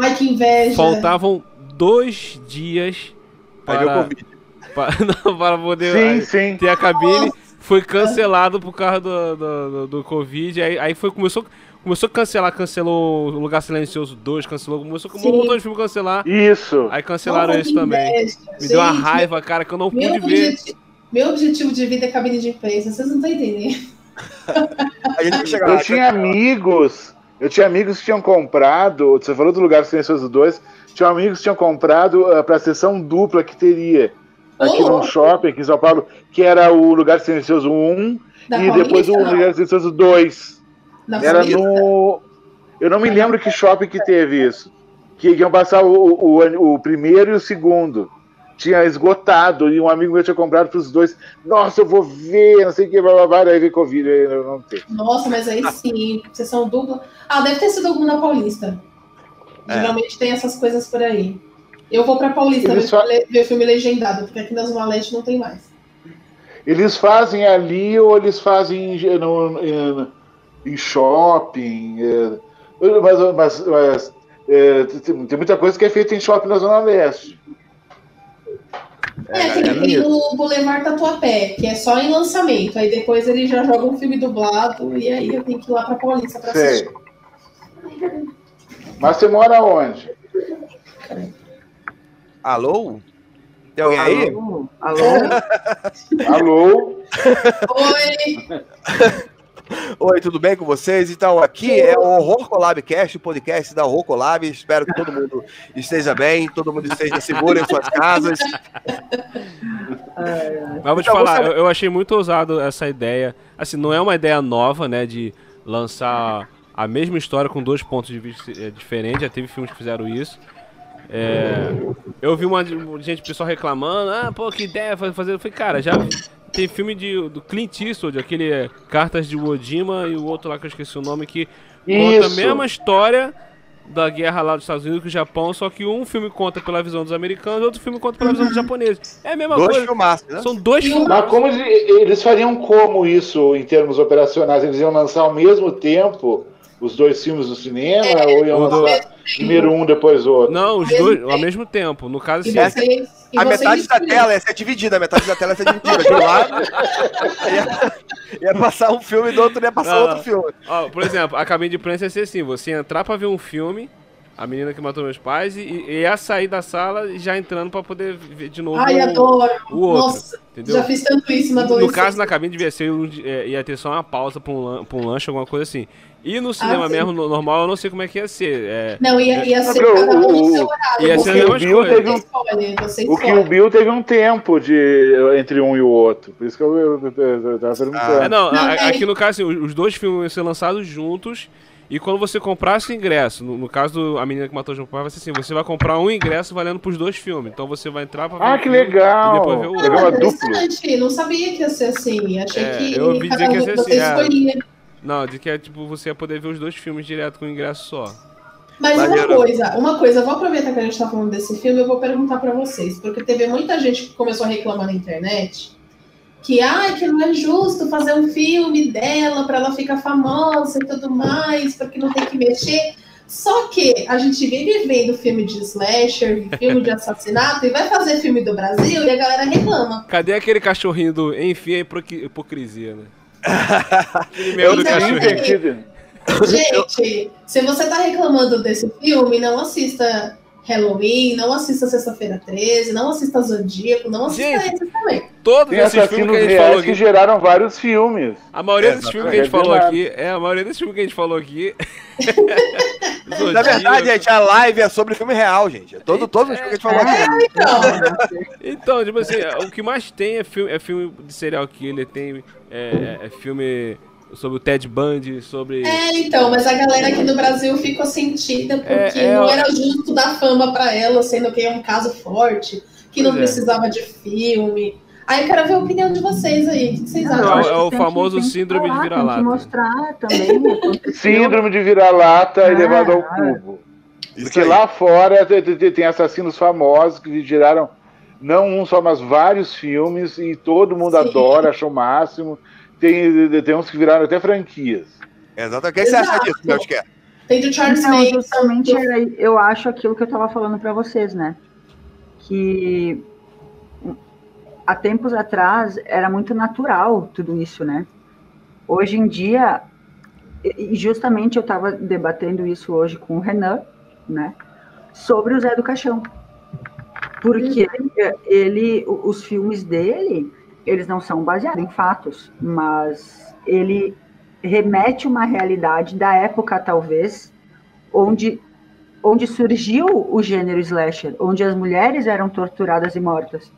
Speaker 4: Ai, que inveja.
Speaker 1: Faltavam dois dias para,
Speaker 3: Covid.
Speaker 1: para, não, para poder
Speaker 6: Sim, sim.
Speaker 1: ter a cabine. Foi cancelado por causa do, do, do, do Covid. Aí, aí foi, começou, começou a cancelar, cancelou o Lugar Silencioso 2, cancelou, começou com um montão de filme cancelar.
Speaker 6: Isso.
Speaker 1: Aí cancelaram
Speaker 4: Nossa, que
Speaker 1: também.
Speaker 4: inveja.
Speaker 1: Me deu uma
Speaker 4: Gente,
Speaker 1: raiva, cara, que eu não pude ver.
Speaker 4: meu objetivo de vida é cabine de imprensa, vocês não estão entendendo.
Speaker 3: Gente.
Speaker 6: Eu tinha amigos, eu tinha amigos que tinham comprado, você falou do Lugar Silencioso 2, tinha amigos que tinham comprado uh, para a sessão dupla que teria aqui
Speaker 4: Oh.
Speaker 6: num shopping aqui em São Paulo, que era o Lugar Silencioso 1
Speaker 4: Da
Speaker 6: e depois o
Speaker 4: não.
Speaker 6: Lugar Silencioso 2.
Speaker 4: Da
Speaker 6: Era no. Eu não me lembro que shopping que teve isso. Que iam passar o, o, o primeiro e o segundo. Tinha esgotado e um amigo meu tinha comprado para os dois. Nossa, eu vou ver, não sei o que, blá blá blá. Aí veio Covid, aí eu não tenho.
Speaker 4: Nossa, mas aí sim, sessão dupla. Ah, deve ter sido algum na Paulista.
Speaker 3: É.
Speaker 4: Geralmente tem essas coisas por aí. Eu vou pra Paulista ver,
Speaker 6: fa-
Speaker 4: ver filme legendado, porque aqui na Zona Leste não tem mais.
Speaker 6: Eles fazem ali ou eles fazem em, no- em- em shopping. é, mas mas- mas, é, tem, tem muita coisa que é feita em shopping na Zona Leste.
Speaker 4: É, tem, tem o Boulevard Tatuapé, que é só em lançamento. Aí depois ele já joga um filme dublado e aí eu tenho que ir lá pra Paulista pra
Speaker 6: Sei.
Speaker 4: assistir.
Speaker 6: Mas você mora onde?
Speaker 3: Alô? Tem alguém aí?
Speaker 5: Alô? Alô?
Speaker 6: Alô?
Speaker 4: Oi!
Speaker 3: Oi, tudo bem com vocês? Então, aqui é o Horror Collab Cast, o podcast da Horror Collab. Espero que todo mundo esteja bem, todo mundo esteja seguro em suas casas.
Speaker 1: Mas vou te
Speaker 3: Então,
Speaker 1: falar,
Speaker 3: você-
Speaker 1: eu, eu achei muito ousado essa ideia. Assim, não é uma ideia nova, né, de lançar a mesma história com dois pontos de vista eh, diferentes. Já teve filmes que fizeram isso. É, eu vi uma gente, pessoal reclamando, ah, pô, que ideia fazer. Eu falei, cara, já tem filme de, do Clint Eastwood, aquele Cartas de Wodima e o outro lá que eu esqueci o nome, que conta a
Speaker 6: Isso.
Speaker 1: mesma história da guerra lá dos Estados Unidos com o Japão, só que um filme conta pela visão dos americanos e outro filme conta pela visão dos japoneses. É a mesma
Speaker 3: Dois
Speaker 1: coisa.
Speaker 3: filmaços, né?
Speaker 1: São dois filmes.
Speaker 6: Mas como eles, eles fariam como isso em termos operacionais? Eles iam lançar ao mesmo tempo os dois filmes no cinema ou iam
Speaker 1: o do-
Speaker 6: lançar primeiro um, depois o outro?
Speaker 1: Não, os dois
Speaker 4: tempo.
Speaker 1: ao mesmo tempo. No caso,
Speaker 4: E
Speaker 1: assim,
Speaker 4: você, e
Speaker 3: A metade da tela ia ser dividida, a metade da tela ia ser dividida. De um lado ia, ia passar um filme, do outro ia passar
Speaker 1: Não,
Speaker 3: outro filme.
Speaker 1: ó, por exemplo, a cabine de imprensa ia ser assim: você entrar pra ver um filme, a menina que matou meus pais, e, e ia sair da sala já entrando pra poder ver de novo
Speaker 4: Ai,
Speaker 1: o,
Speaker 4: adoro.
Speaker 1: o outro.
Speaker 4: Nossa,
Speaker 1: entendeu?
Speaker 4: já fiz tanto isso na
Speaker 1: No caso, na cabine devia ser, é, ia ter só uma pausa pra um, pra um lanche, alguma coisa assim. E no cinema
Speaker 4: Ah,
Speaker 1: mesmo, no normal, eu não sei como é que ia ser. É,
Speaker 4: Não, ia, ia ser
Speaker 6: Porque
Speaker 4: cada um no
Speaker 6: o-
Speaker 4: seu horário.
Speaker 1: ia
Speaker 6: o
Speaker 1: ser mesma
Speaker 6: Bill
Speaker 1: coisa.
Speaker 6: teve um-
Speaker 4: escolhe,
Speaker 6: O Kill
Speaker 4: escolhe.
Speaker 6: Bill teve um tempo de, entre um e o outro. Por isso que eu, tava perguntando.
Speaker 1: É, não,
Speaker 4: Não,
Speaker 1: a-
Speaker 4: é-
Speaker 1: aqui no caso, assim, os dois filmes iam ser lançados juntos. E quando você comprasse o ingresso, no, no caso do A Menina que Matou o João Pai, vai ser assim: você vai comprar um ingresso valendo pros dois filmes. Então você vai entrar pra ver
Speaker 6: Ah,
Speaker 1: o
Speaker 6: que legal!
Speaker 1: E depois ver o outro.
Speaker 4: Ah,
Speaker 6: duplo.
Speaker 4: Não sabia que ia ser assim. Achei
Speaker 1: É,
Speaker 4: que
Speaker 1: eu ouvi dizer que ia ser
Speaker 4: você
Speaker 1: assim,
Speaker 4: escolhia.
Speaker 1: Não, de que é tipo, você ia poder ver os dois filmes direto com o ingresso só.
Speaker 4: Mas uma
Speaker 3: Maneiro.
Speaker 4: coisa, uma coisa, eu vou aproveitar que a gente tá falando desse filme, eu vou perguntar pra vocês, porque teve muita gente que começou a reclamar na internet que, ai, que não é justo fazer um filme dela pra ela ficar famosa e tudo mais, porque não tem que mexer. Só que a gente vive vendo filme de slasher, filme de assassinato, e vai fazer filme do Brasil e a galera reclama.
Speaker 1: Cadê aquele cachorrinho do. Enfim, a hipoqui- hipocrisia, né? Aquele meme
Speaker 3: Eu
Speaker 1: do cachorrinho.
Speaker 4: Gente, se você tá reclamando desse filme, não assista Halloween, não assista Sexta-feira 13, não assista Zodíaco, não assista
Speaker 1: Gente,
Speaker 4: esse também.
Speaker 1: Todos
Speaker 6: Tem
Speaker 1: esses filmes que a gente falou
Speaker 6: que
Speaker 1: aqui.
Speaker 6: geraram vários filmes.
Speaker 1: A maioria
Speaker 3: É,
Speaker 1: desses filmes que a gente falou aqui. É, a maioria desses filmes que a gente falou aqui.
Speaker 3: Na verdade, gente, a live é sobre filme real, gente. É todo, todos os filmes que a gente falou aqui.
Speaker 4: Então,
Speaker 1: Então, tipo assim, o que mais tem é filme, é filme de serial killer, tem é, é filme sobre o Ted Bundy, sobre.
Speaker 4: é, então, mas a galera aqui no Brasil ficou sentida porque
Speaker 1: É, é,
Speaker 4: não era justo dar fama pra ela, sendo que é um caso forte, que não
Speaker 1: Pois é.
Speaker 4: precisava de filme. Aí eu quero ver a opinião de vocês aí. O que vocês
Speaker 5: Não,
Speaker 1: É
Speaker 4: acham?
Speaker 1: é o famoso
Speaker 5: que
Speaker 1: síndrome de vira-lata.
Speaker 5: Mostrar também. aconteceu.
Speaker 6: Síndrome de vira-lata e
Speaker 5: Ah,
Speaker 6: levado ao
Speaker 5: ah.
Speaker 6: cubo.
Speaker 3: Isso
Speaker 6: Porque
Speaker 3: aí.
Speaker 6: lá fora te- te- tem assassinos famosos que geraram não um só, mas vários filmes e todo mundo
Speaker 4: Sim.
Speaker 6: adora, acha o máximo. Tem, tem uns que viraram até franquias.
Speaker 3: Exato. O que você acha disso, Melchior?
Speaker 4: Tem do Charles Manson.
Speaker 5: justamente era, eu acho aquilo que eu estava falando para vocês, né? Que há tempos atrás era muito natural tudo isso, né? Hoje em dia, e e justamente eu estava debatendo isso hoje com o Renan, né? Sobre o Zé do Caixão. Porque ele, o- os filmes dele, eles não são baseados em fatos, mas ele remete uma realidade da época, talvez, onde, onde surgiu o gênero slasher, onde as mulheres eram torturadas e mortas.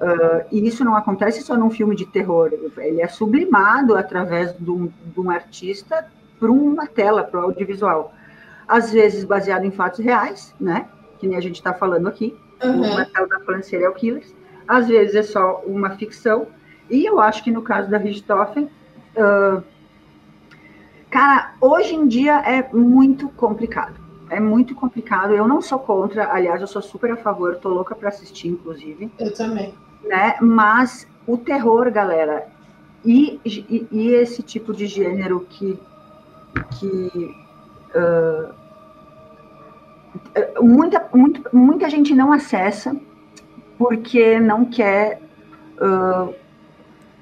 Speaker 5: Ah, e isso não acontece só num filme de terror, ele é sublimado através de um, de um artista para uma tela, para o audiovisual. Às vezes baseado em fatos reais, né? Que nem a gente está falando aqui,
Speaker 4: Uhum.
Speaker 5: o Marcelo está falando de serial killers. Às vezes é só uma ficção. E eu acho que no caso da Richthofen, ah, cara, hoje em dia é muito complicado. É muito complicado. Eu não sou contra, aliás, eu sou super a favor, tô louca para assistir, inclusive
Speaker 4: Eu também.
Speaker 5: né? Mas o terror, galera, e, e, e esse tipo de gênero que, que ah, muita, muito, muita gente não acessa porque não quer ah,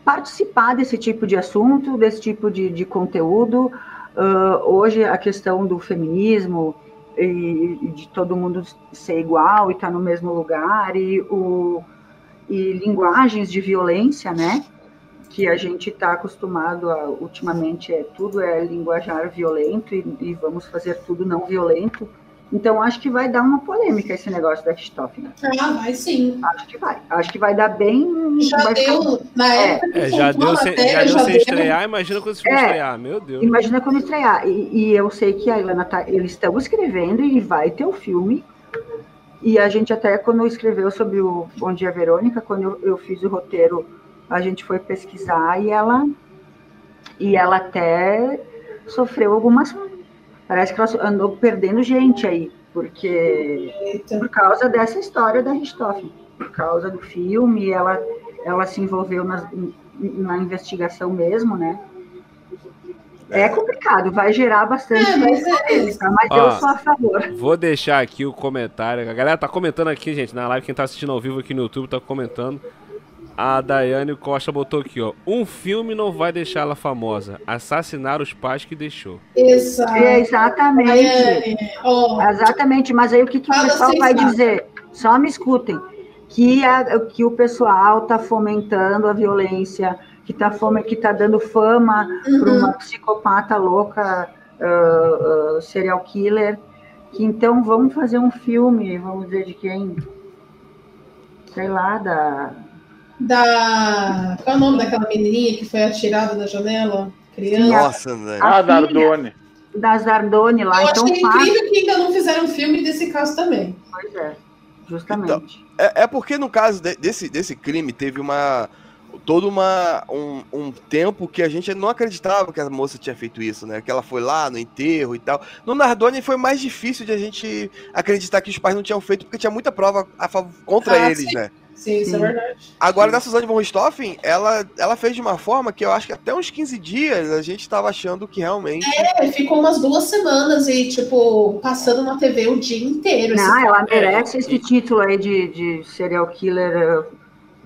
Speaker 5: participar desse tipo de assunto, desse tipo de, de conteúdo. Ah, hoje a questão do feminismo e, e de todo mundo ser igual e estar no mesmo lugar e o e linguagens de violência, né? Que a gente está acostumado a, ultimamente, é tudo é linguajar violento e, e vamos fazer tudo não violento. Então, acho que vai dar uma polêmica esse negócio da Richthofen.
Speaker 4: Ah, vai sim.
Speaker 5: Acho que vai. Acho que vai dar bem.
Speaker 4: Já
Speaker 5: vai
Speaker 4: deu,
Speaker 5: ficar-
Speaker 4: na
Speaker 5: É,
Speaker 4: época
Speaker 1: É, já deu, sem,
Speaker 4: matéria,
Speaker 1: já deu sem
Speaker 4: deu.
Speaker 1: estrear, imagina quando filme
Speaker 5: É.
Speaker 1: estrear, meu Deus.
Speaker 5: Imagina quando estrear. E, e eu sei que a Ilana tá. Eles estão escrevendo e vai ter o filme. E a gente até, quando escreveu sobre o Bom Dia Verônica, quando eu, eu fiz o roteiro, a gente foi pesquisar e ela. E ela até sofreu algumas. Parece que ela andou perdendo gente aí. Porque.
Speaker 4: Eita.
Speaker 5: Por causa dessa história da Richthofen. Por causa do filme, ela, ela se envolveu nas- na investigação mesmo, né? É complicado, vai gerar bastante
Speaker 4: É, mas é
Speaker 5: mas
Speaker 1: Ó.
Speaker 5: eu sou a favor.
Speaker 1: Vou deixar aqui o comentário. A galera tá comentando aqui, gente, na live. Quem tá assistindo ao vivo aqui no YouTube tá comentando. A Daiane Costa botou aqui, ó. Um filme não vai deixar ela famosa. Assassinar os pais que deixou.
Speaker 4: Exato.
Speaker 5: É, exatamente.
Speaker 4: Daiane, ó,
Speaker 5: Exatamente, mas aí o que, que o pessoal vai
Speaker 4: sensata.
Speaker 5: dizer? Só me escutem. Que, a- que o pessoal está fomentando a violência, que está que tá dando fama para
Speaker 4: Uhum.
Speaker 5: uma psicopata louca, ah, ah, serial killer. Que então vamos fazer um filme, vamos dizer de quem? Sei lá, da.
Speaker 4: Da. Qual é o nome daquela menininha que foi atirada da janela? Criança.
Speaker 3: Nossa, velho.
Speaker 5: A
Speaker 6: Ah,
Speaker 5: filha.
Speaker 6: Nardone.
Speaker 5: Das Zardoni lá,
Speaker 4: Eu
Speaker 5: então
Speaker 4: achei
Speaker 5: faz.
Speaker 4: incrível que ainda não fizeram filme desse caso também.
Speaker 5: Pois é, justamente.
Speaker 3: É, é porque no caso de- desse, desse crime teve uma. Todo uma, um, um tempo que a gente não acreditava que a moça tinha feito isso, né? Que ela foi lá no enterro e tal. No Nardoni foi mais difícil de a gente acreditar que os pais não tinham feito, porque tinha muita prova a contra
Speaker 4: Ah,
Speaker 3: eles,
Speaker 4: sim.
Speaker 3: né?
Speaker 4: Sim, isso
Speaker 5: Sim.
Speaker 4: é verdade.
Speaker 3: Agora, da Suzane von Richthofen, ela, ela fez de uma forma que eu acho que até uns 15 dias a gente tava achando que realmente.
Speaker 4: É, ficou umas duas semanas e, tipo, passando na TV o dia inteiro.
Speaker 5: Não, ela
Speaker 1: É,
Speaker 5: merece esse título aí de, de serial killer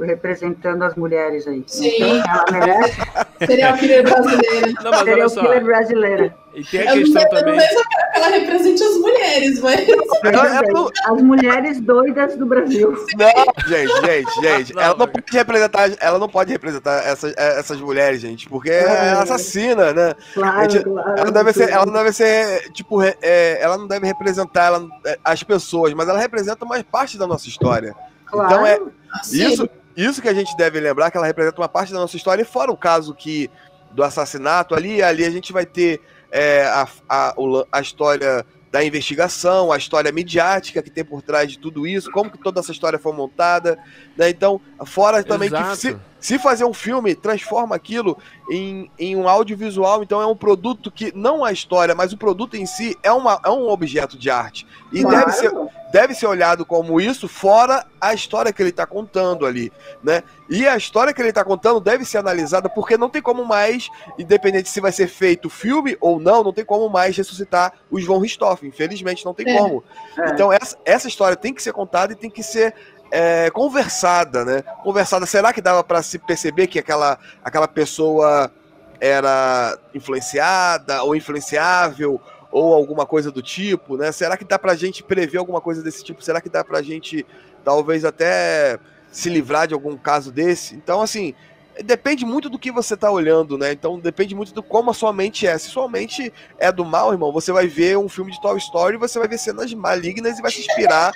Speaker 5: representando as mulheres aí.
Speaker 4: Sim.
Speaker 5: Então, ela merece.
Speaker 4: Serial killer brasileira.
Speaker 1: Não, mas olha
Speaker 5: Serial
Speaker 1: só.
Speaker 5: killer brasileira.
Speaker 1: E tem a
Speaker 4: Eu não
Speaker 1: questão
Speaker 4: não
Speaker 1: também.
Speaker 4: eu quero que ela represente as mulheres, mas.
Speaker 3: Ela- ela não-
Speaker 5: As mulheres doidas do Brasil.
Speaker 3: Não, gente, gente, gente.
Speaker 1: Não,
Speaker 3: ela não
Speaker 1: não.
Speaker 3: pode representar, ela não pode representar essas, essas mulheres, gente, porque é assassina, né?
Speaker 5: Claro,
Speaker 3: Gente,
Speaker 5: claro.
Speaker 3: Ela não deve ser, ela não deve ser, tipo, é, ela não deve representar ela- é, as pessoas, mas ela representa mais parte da nossa história.
Speaker 5: Claro.
Speaker 3: Então é
Speaker 4: Assim,
Speaker 3: isso, isso que a gente deve lembrar, que ela representa uma parte da nossa história, e fora o caso que do assassinato ali, ali a gente vai ter é, a, a, a história da investigação, a história midiática que tem por trás de tudo isso, como que toda essa história foi montada, né? Então, fora também que
Speaker 1: Exato.
Speaker 3: se, se fazer um filme, transforma aquilo em, em um audiovisual, então é um produto que, não a história, mas o produto em si é, uma, é um objeto de arte. E
Speaker 5: Claro.
Speaker 3: deve ser, deve ser olhado como isso, fora a história que ele está contando ali, né? E a história que ele está contando deve ser analisada, porque não tem como mais, independente se vai ser feito filme ou não, não tem como mais ressuscitar o João Ristoff, infelizmente não tem
Speaker 4: É.
Speaker 3: como.
Speaker 5: É.
Speaker 3: Então essa, essa história tem que ser contada e tem que ser é, conversada, né? Conversada. Será que dava para se perceber que aquela, aquela pessoa era influenciada ou influenciável ou alguma coisa do tipo, né? Será que dá pra gente prever alguma coisa desse tipo? Será que dá pra gente talvez até se livrar de algum caso desse? Então, assim, depende muito do que você tá olhando, né? Então depende muito do como a sua mente é. Se sua mente é do mal, irmão, você vai ver um filme de Toy Story e você vai ver cenas malignas e vai se inspirar.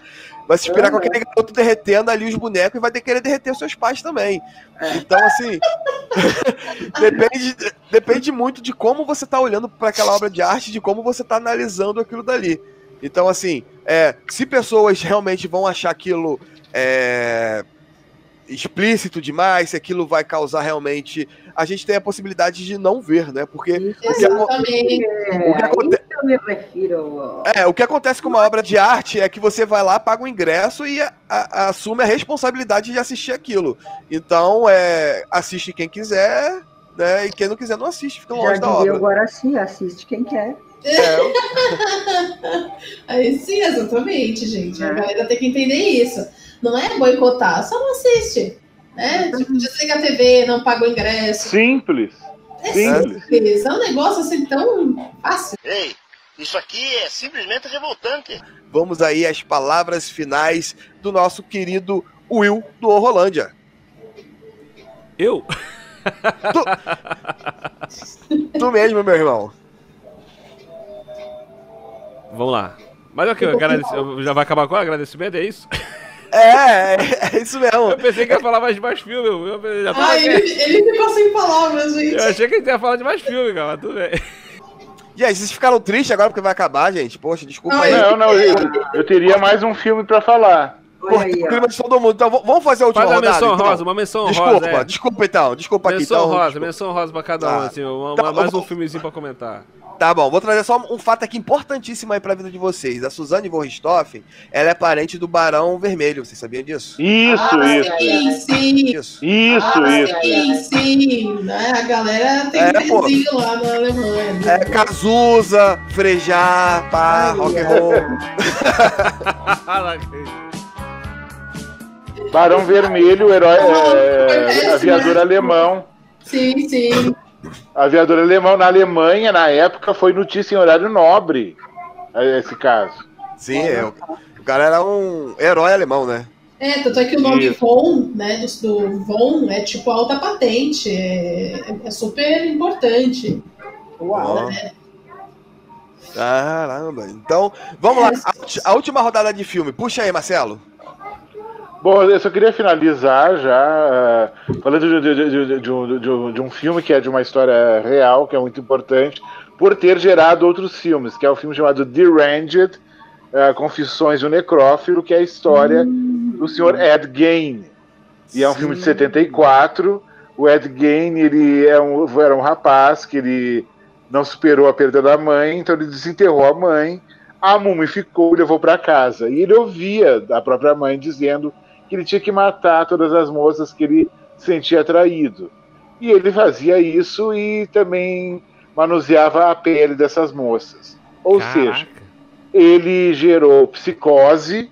Speaker 3: Vai se inspirar com aquele garoto derretendo ali os bonecos e vai querer derreter os seus pais também. Então, assim, depende, depende muito de como você tá olhando para aquela obra de arte, de como você tá analisando aquilo dali. Então, assim, é, se pessoas realmente vão achar aquilo é, explícito demais, se aquilo vai causar realmente. A gente tem a possibilidade de não ver, né? Porque o que, aco-
Speaker 4: Exatamente.
Speaker 3: o que aconte-
Speaker 5: refiro.
Speaker 3: é, o que acontece com uma obra de arte é que você vai lá, paga o ingresso e a- a- assume a responsabilidade de assistir aquilo. Então, é, assiste quem quiser, né? E quem não quiser não assiste, fica
Speaker 5: Já
Speaker 3: longe da
Speaker 5: dizia o
Speaker 3: obra.
Speaker 5: Guaraci, assiste quem quer.
Speaker 3: É,
Speaker 4: Aí sim, exatamente, gente. A
Speaker 5: É.
Speaker 4: galera tem que entender isso. Não é boicotar, só não assiste. Né? Tipo, desliga a TV, não paga o ingresso.
Speaker 6: Simples.
Speaker 4: É
Speaker 6: Simples.
Speaker 4: simples. É um negócio assim tão fácil.
Speaker 12: Ei, isso aqui é simplesmente revoltante.
Speaker 3: vamos aí às palavras finais do nosso querido Will do Horrolândia.
Speaker 1: Eu?
Speaker 3: Tu mesmo, meu irmão.
Speaker 1: Vamos lá. Mas ok, agradece- já vai acabar com o agradecimento, é isso?
Speaker 3: É, é isso mesmo.
Speaker 1: Eu pensei que ia falar mais de mais filme. Eu, tava
Speaker 4: Ai, ele, ele ficou sem palavras, gente.
Speaker 1: Eu achei que ele ia falar de mais filme, cara, mas tudo bem.
Speaker 3: Gente, vocês ficaram tristes agora porque vai acabar, gente? Poxa, desculpa aí.
Speaker 6: Não, não, eu, eu teria mais um filme pra falar.
Speaker 5: Aí,
Speaker 3: O clima de todo mundo. Então, vamos fazer a última
Speaker 1: Faz a
Speaker 3: rodada?
Speaker 1: menção
Speaker 3: então?
Speaker 1: rosa, uma menção
Speaker 3: desculpa,
Speaker 1: rosa. é.
Speaker 3: desculpa então. Desculpa aqui.
Speaker 1: Menção
Speaker 3: então,
Speaker 1: rosa,
Speaker 3: desculpa.
Speaker 1: menção rosa pra cada um,
Speaker 3: Tá.
Speaker 1: assim, uma-
Speaker 3: Tá,
Speaker 1: mais um
Speaker 3: vou-
Speaker 1: filmezinho pra comentar.
Speaker 3: Tá bom, vou trazer só um fato aqui importantíssimo aí pra vida de vocês. A Suzane von Richthofen, ela é parente do Barão Vermelho. Vocês sabiam disso?
Speaker 6: Isso,
Speaker 4: Ah,
Speaker 6: isso,
Speaker 4: sim,
Speaker 6: isso.
Speaker 4: sim.
Speaker 3: Isso.
Speaker 6: Isso,
Speaker 4: Ah,
Speaker 6: isso,
Speaker 4: sim, sim. Né? A galera tem
Speaker 3: É, pô.
Speaker 4: vizinho lá na Alemanha. né?
Speaker 3: É Cazuza, Frejá, pá,
Speaker 5: Ai,
Speaker 3: rock and roll.
Speaker 6: Barão Vermelho, herói, é, aviador
Speaker 4: né?
Speaker 6: alemão.
Speaker 4: Sim, sim.
Speaker 6: Aviador alemão na Alemanha, na época, foi notícia em horário nobre. é, Esse caso.
Speaker 3: Sim, é, o, o cara era um herói alemão, né?
Speaker 4: É, tanto é que o nome
Speaker 6: Isso.
Speaker 4: Von, né, do, do Von é tipo alta patente, é, é super importante.
Speaker 3: Ó. Caramba. Então, vamos lá. A, a última rodada de filme. Puxa aí, Marcelo.
Speaker 6: Bom, eu só queria finalizar já eh, falando de, de- de- de um, de um- de um filme que é de uma história real, que é muito importante, por ter gerado outros filmes, que é o filme chamado Deranged, eh, Confissões do Necrófilo, que é a história do senhor Ed Gein. E é um filme de 74. O Ed Gein ele é um, era um rapaz que ele não superou a perda da mãe, então ele desenterrou a mãe, a mumificou e levou para casa. E ele ouvia da própria mãe dizendo que ele tinha que matar todas as moças que ele sentia atraído. E ele fazia isso e também manuseava a pele dessas moças. Ou seja, ele gerou psicose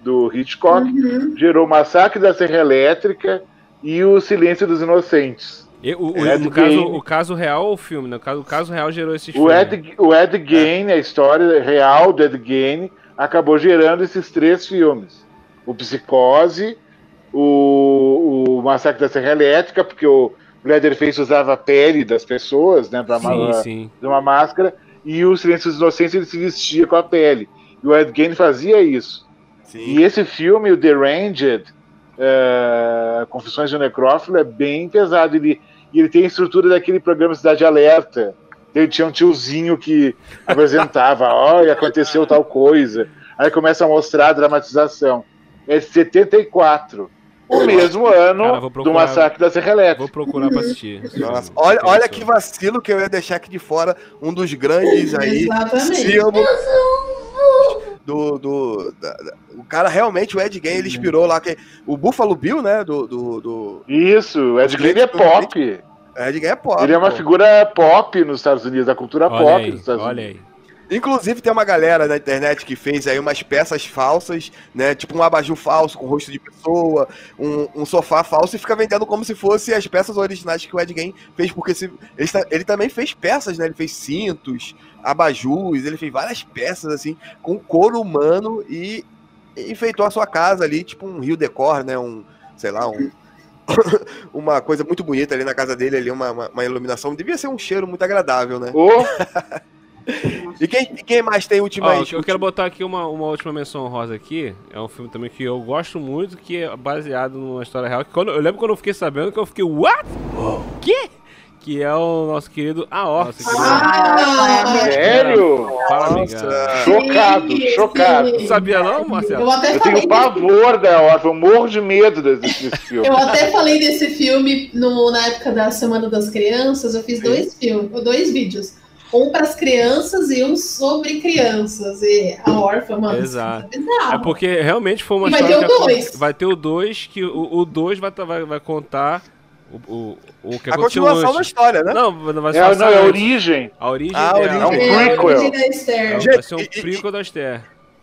Speaker 6: do Hitchcock, gerou o Massacre da Serra Elétrica e o Silêncio dos Inocentes.
Speaker 1: E, o, o- no caso, o caso real ou o filme? né? O caso, o caso real gerou esses
Speaker 6: O
Speaker 1: filmes.
Speaker 6: Ed, o Ed Gein, a história real do Ed Gein, acabou gerando esses três filmes. O Psicose, o, o Massacre da Serra Elétrica, porque o Leatherface usava a pele das pessoas, né, para
Speaker 1: Sim, sim.
Speaker 6: uma máscara, e o Silêncio dos Inocentes ele se vestia com a pele. E o Ed Gein fazia isso. E esse filme, o Deranged, é, Confissões de um Necrófilo, é bem pesado. Ele, ele tem a estrutura daquele programa Cidade Alerta. Ele tinha um tiozinho que apresentava, olha, aconteceu tal coisa. Aí começa a mostrar a dramatização. É de 74. O mesmo ano
Speaker 1: Cara, vou
Speaker 6: do
Speaker 1: procurar-
Speaker 6: Massacre da Serra Elétrica.
Speaker 1: Vou procurar pra assistir.
Speaker 3: Nossa, olha, olha que vacilo que eu ia deixar aqui de fora um dos grandes aí
Speaker 4: Exatamente.
Speaker 3: do, do da- da- o cara realmente o Ed Gein ele inspirou lá que o Buffalo Bill né do, do, do...
Speaker 6: Isso, o Ed Gein é pop.
Speaker 3: Ed Gein é pop
Speaker 6: Ele é uma
Speaker 3: pô.
Speaker 6: figura pop nos Estados Unidos, da cultura
Speaker 1: Olha
Speaker 6: pop
Speaker 1: aí, olha
Speaker 6: Unidos.
Speaker 1: aí.
Speaker 3: Inclusive tem uma galera na internet que fez aí umas peças falsas, né? Tipo um abajur falso com rosto de pessoa, um, um sofá falso e fica vendendo como se fosse as peças originais que o Ed Gein fez, porque se, ele, ta- ele também fez peças, né? Ele fez cintos, abajus, ele fez várias peças assim com couro humano e enfeitou a sua casa ali, tipo um rio decor, né? Um, sei lá, um uma coisa muito bonita ali na casa dele ali, uma, uma, uma iluminação, devia ser um cheiro muito agradável, né? E quem, quem mais tem
Speaker 1: Ó,
Speaker 3: ultimamente?
Speaker 1: eu quero botar aqui uma, uma última menção rosa aqui. É um filme também que eu gosto muito, que é baseado numa história real. Que quando, eu lembro quando eu fiquei sabendo que eu fiquei, what? Que? Que é o nosso querido Aor.
Speaker 4: Ah,
Speaker 6: Sério?
Speaker 1: Fala.
Speaker 6: Chocado,
Speaker 4: Sim,
Speaker 6: chocado.
Speaker 4: sim.
Speaker 1: Não sabia não, Marcelo?
Speaker 4: Eu até
Speaker 6: Eu tenho pavor da órfã, eu morro de medo desse, desse filme.
Speaker 4: Eu até falei desse filme no, na época da Semana das Crianças. Eu fiz dois filmes, dois vídeos. Um para as crianças e um sobre crianças. E a órfã, mano.
Speaker 1: Exato.
Speaker 4: é.
Speaker 1: É porque realmente foi uma
Speaker 4: E vai
Speaker 1: história
Speaker 4: ter o
Speaker 1: que
Speaker 4: dois.
Speaker 1: vai ter o 2, que o 2 vai, vai, vai contar o, o, o que
Speaker 3: A continuação da história, né?
Speaker 1: Não, vai vai
Speaker 6: É,
Speaker 1: passar
Speaker 6: não, é a origem.
Speaker 1: A origem
Speaker 3: Ah, a origem.
Speaker 6: É um
Speaker 4: É,
Speaker 6: prequel.
Speaker 4: a origem da Esther.
Speaker 1: Vai ser um prequel da Esther.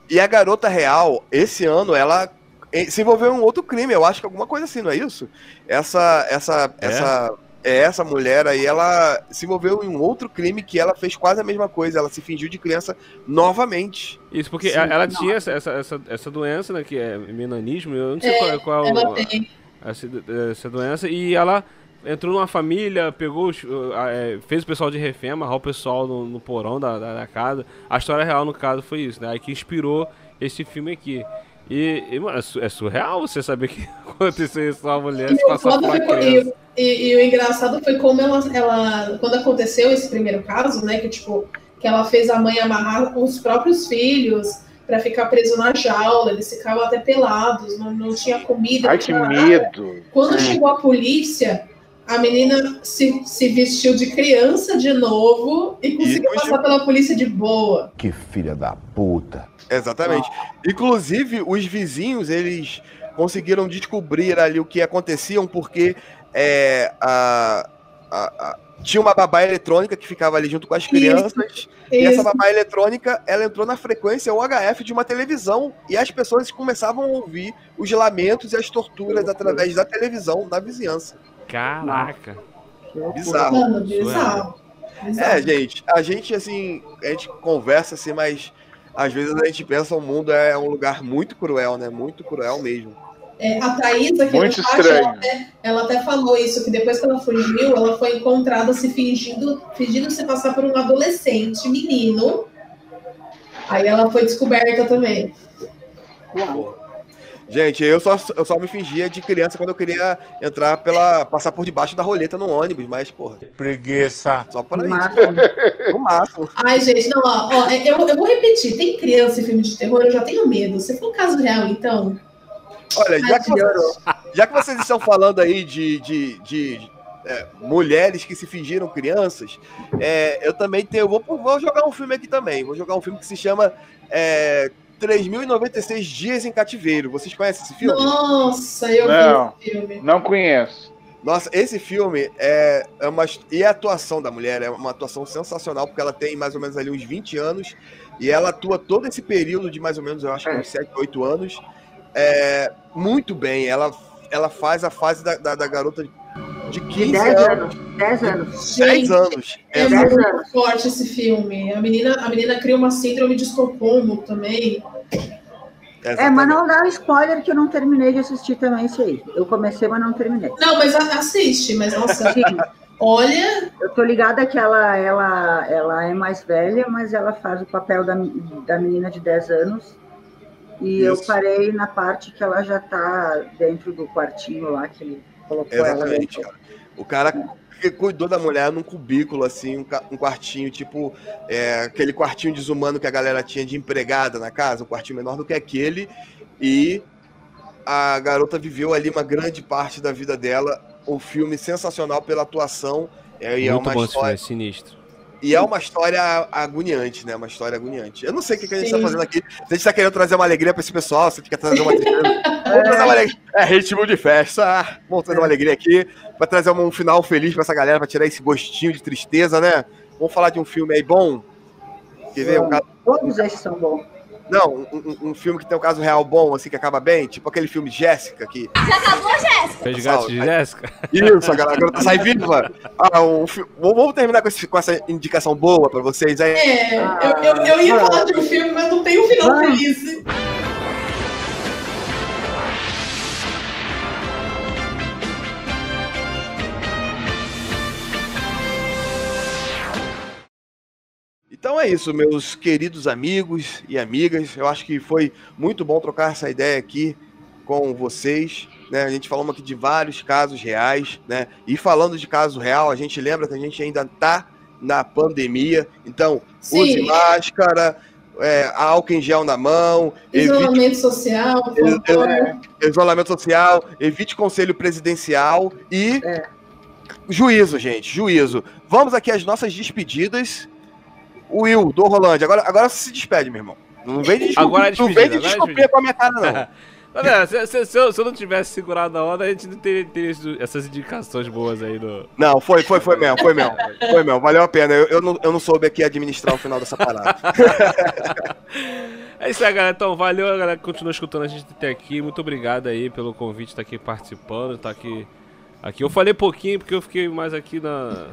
Speaker 3: E a garota real, esse ano, ela eh, se envolveu em um outro crime, eu acho que alguma coisa assim, não é isso? Essa, essa,
Speaker 1: É?
Speaker 3: essa, é, essa mulher aí, ela se envolveu em um outro crime que ela fez quase a mesma coisa, ela se fingiu de criança novamente.
Speaker 1: Isso, porque
Speaker 3: Sim,
Speaker 1: ela
Speaker 5: nossa.
Speaker 1: tinha essa, essa, essa, essa doença, né, que é menanismo, eu não sei
Speaker 4: É,
Speaker 1: qual, qual
Speaker 4: Ela tem.
Speaker 1: essa, essa doença, e ela entrou numa família, pegou, os- é, fez o pessoal de refém, amarrar o pessoal no, no porão da, da, da casa. A história real, no caso, foi isso, né, aí que inspirou esse filme aqui. E, e, mano, é é surreal você saber que aconteceu isso com a mulher
Speaker 4: E
Speaker 1: criança.
Speaker 4: e, e- e o engraçado foi como ela, ela. Quando aconteceu esse primeiro caso, né? Que tipo, que ela fez a mãe amarrar os próprios filhos pra ficar preso na jaula, eles ficavam até pelados, não, não tinha comida.
Speaker 6: Ai, que
Speaker 4: nada.
Speaker 6: medo.
Speaker 4: Quando chegou a polícia, a menina se, se vestiu de criança de novo e conseguiu
Speaker 3: fugiu.
Speaker 4: passar pela polícia de boa.
Speaker 7: Que filha da puta.
Speaker 3: Exatamente. Inclusive, os vizinhos, eles conseguiram descobrir ali o que aconteciam, porque é, a, a- a- tinha uma babá eletrônica que ficava ali junto com as crianças. E essa
Speaker 4: Isso.
Speaker 3: babá eletrônica, ela entrou na frequência UHF de uma televisão e as pessoas começavam a ouvir os lamentos e as torturas através da televisão na vizinhança.
Speaker 1: Caraca.
Speaker 3: Bizarro.
Speaker 4: Mano, bizarro. bizarro.
Speaker 3: É, gente, a gente assim, a gente conversa assim, mas às vezes a gente pensa o mundo é um lugar muito cruel, né? Muito cruel mesmo.
Speaker 4: É, a Thaís aqui
Speaker 6: Muito
Speaker 4: no chat, ela
Speaker 6: estranho.
Speaker 4: até, ela até falou isso, que depois que ela fugiu, ela foi encontrada se fingindo, fingindo se passar por um adolescente, menino. Aí ela foi descoberta também.
Speaker 3: Gente, eu só, eu só me fingia de criança quando eu queria entrar pela. passar por debaixo da roleta no ônibus, mas, porra,
Speaker 7: Preguiça.
Speaker 3: só para isso.
Speaker 5: Máximo.
Speaker 3: No máximo.
Speaker 4: Ai, gente, não, ó, ó, é, eu, eu vou repetir, tem criança em filme de terror, eu já tenho medo. Se for um caso real, então.
Speaker 3: Olha, já que, já que vocês estão falando aí de, de, de, é, mulheres que se fingiram crianças, é, eu também tenho. Vou, vou jogar um filme aqui também. Vou jogar um filme que se chama é, 3.096 Dias em Cativeiro. Vocês conhecem esse filme?
Speaker 4: Nossa, eu
Speaker 6: Não.
Speaker 4: vi esse filme.
Speaker 6: Não conheço.
Speaker 3: Nossa, esse filme é, é uma. E a atuação da mulher é uma atuação sensacional, porque ela tem mais ou menos ali uns 20 anos. E ela atua todo esse período de mais ou menos, eu acho que uns 7, 8 anos. é, muito bem. Ela, ela faz a fase da, da, da garota de 15
Speaker 5: 10
Speaker 3: anos.
Speaker 5: anos. 10 anos.
Speaker 3: 10 anos.
Speaker 4: É
Speaker 3: É,
Speaker 4: muito forte esse filme. A menina, a menina cria uma síndrome de Estocolmo também.
Speaker 5: É, mas não dá spoiler que eu não terminei de assistir também isso aí. Eu comecei, mas não terminei.
Speaker 4: Não, mas assiste, mas nossa.
Speaker 5: Sim.
Speaker 4: Olha,
Speaker 5: Eu tô ligada que ela, ela, ela é mais velha, mas ela faz o papel da, da menina de 10 anos. E eu
Speaker 3: Isso.
Speaker 5: parei na parte que ela já tá dentro do quartinho lá, que ele colocou ela
Speaker 3: Exatamente,
Speaker 5: dentro.
Speaker 3: cara. O cara que cuidou da mulher num cubículo, assim, um, um quartinho, tipo, é, aquele quartinho desumano que a galera tinha de empregada na casa, um quartinho menor do que aquele, e a garota viveu ali uma grande parte da vida dela. O filme sensacional pela atuação. É, e é
Speaker 1: Muito
Speaker 3: uma
Speaker 1: bom esse filme,
Speaker 3: história.
Speaker 1: é sinistro.
Speaker 3: E é uma história agoniante, né? Uma história agoniante. Eu não sei o que, que a gente
Speaker 4: Sim.
Speaker 3: tá fazendo aqui. Se a gente tá querendo trazer uma alegria pra esse pessoal, se a gente quer trazer uma tristeza. Vamos trazer uma alegria. É ritmo de festa. Ah, Vamos trazer uma alegria aqui. Pra trazer um final feliz pra essa galera, pra tirar esse gostinho de tristeza, né? Vamos falar de um filme aí bom. Quer ver? Um caso...
Speaker 5: Todos esses são bons.
Speaker 3: Não, um, um- um filme que tem um caso real bom, assim, que acaba bem. Tipo aquele filme Jéssica, que
Speaker 9: Já acabou, Jéssica?
Speaker 1: Resgate de Jéssica?
Speaker 3: Isso, a galera agora sai viva. Ah, um Vamos terminar com, esse- com essa indicação boa pra vocês aí.
Speaker 4: é, eu, eu, eu ia falar de um filme, mas não tem um final feliz.
Speaker 3: Então é isso, meus queridos amigos e amigas. Eu acho que foi muito bom trocar essa ideia aqui com vocês. Né? A gente falou aqui de vários casos reais, né? E falando de caso real, a gente lembra que a gente ainda tá na pandemia. Então, use
Speaker 4: Sim.
Speaker 3: máscara, é, álcool em gel na mão, evite
Speaker 4: Isolamento social,
Speaker 3: Ex-
Speaker 4: favor.
Speaker 3: é, isolamento social, evite conselho presidencial e juízo, gente, juízo. Vamos aqui às nossas despedidas. Will, do Rolândia, agora, agora se despede, meu irmão. Não vem de desculpa,
Speaker 1: Agora é
Speaker 3: não
Speaker 1: despedida,
Speaker 3: vem de
Speaker 1: é
Speaker 3: desculpinha
Speaker 1: despedida.
Speaker 3: com a minha cara, não.
Speaker 1: Tá vendo? Se, se- se eu, se eu não tivesse segurado a onda, a gente não teria, teria essas indicações boas aí no.
Speaker 3: Não, foi, foi, foi mesmo, foi mesmo. Foi mesmo, valeu a pena. Eu, eu, não, eu não soube aqui administrar o final dessa parada.
Speaker 1: É isso aí, galera. Então, valeu, galera, que continua escutando a gente até aqui. Muito obrigado aí pelo convite, estar aqui participando, estar aqui. Aqui eu falei pouquinho porque eu fiquei mais aqui na,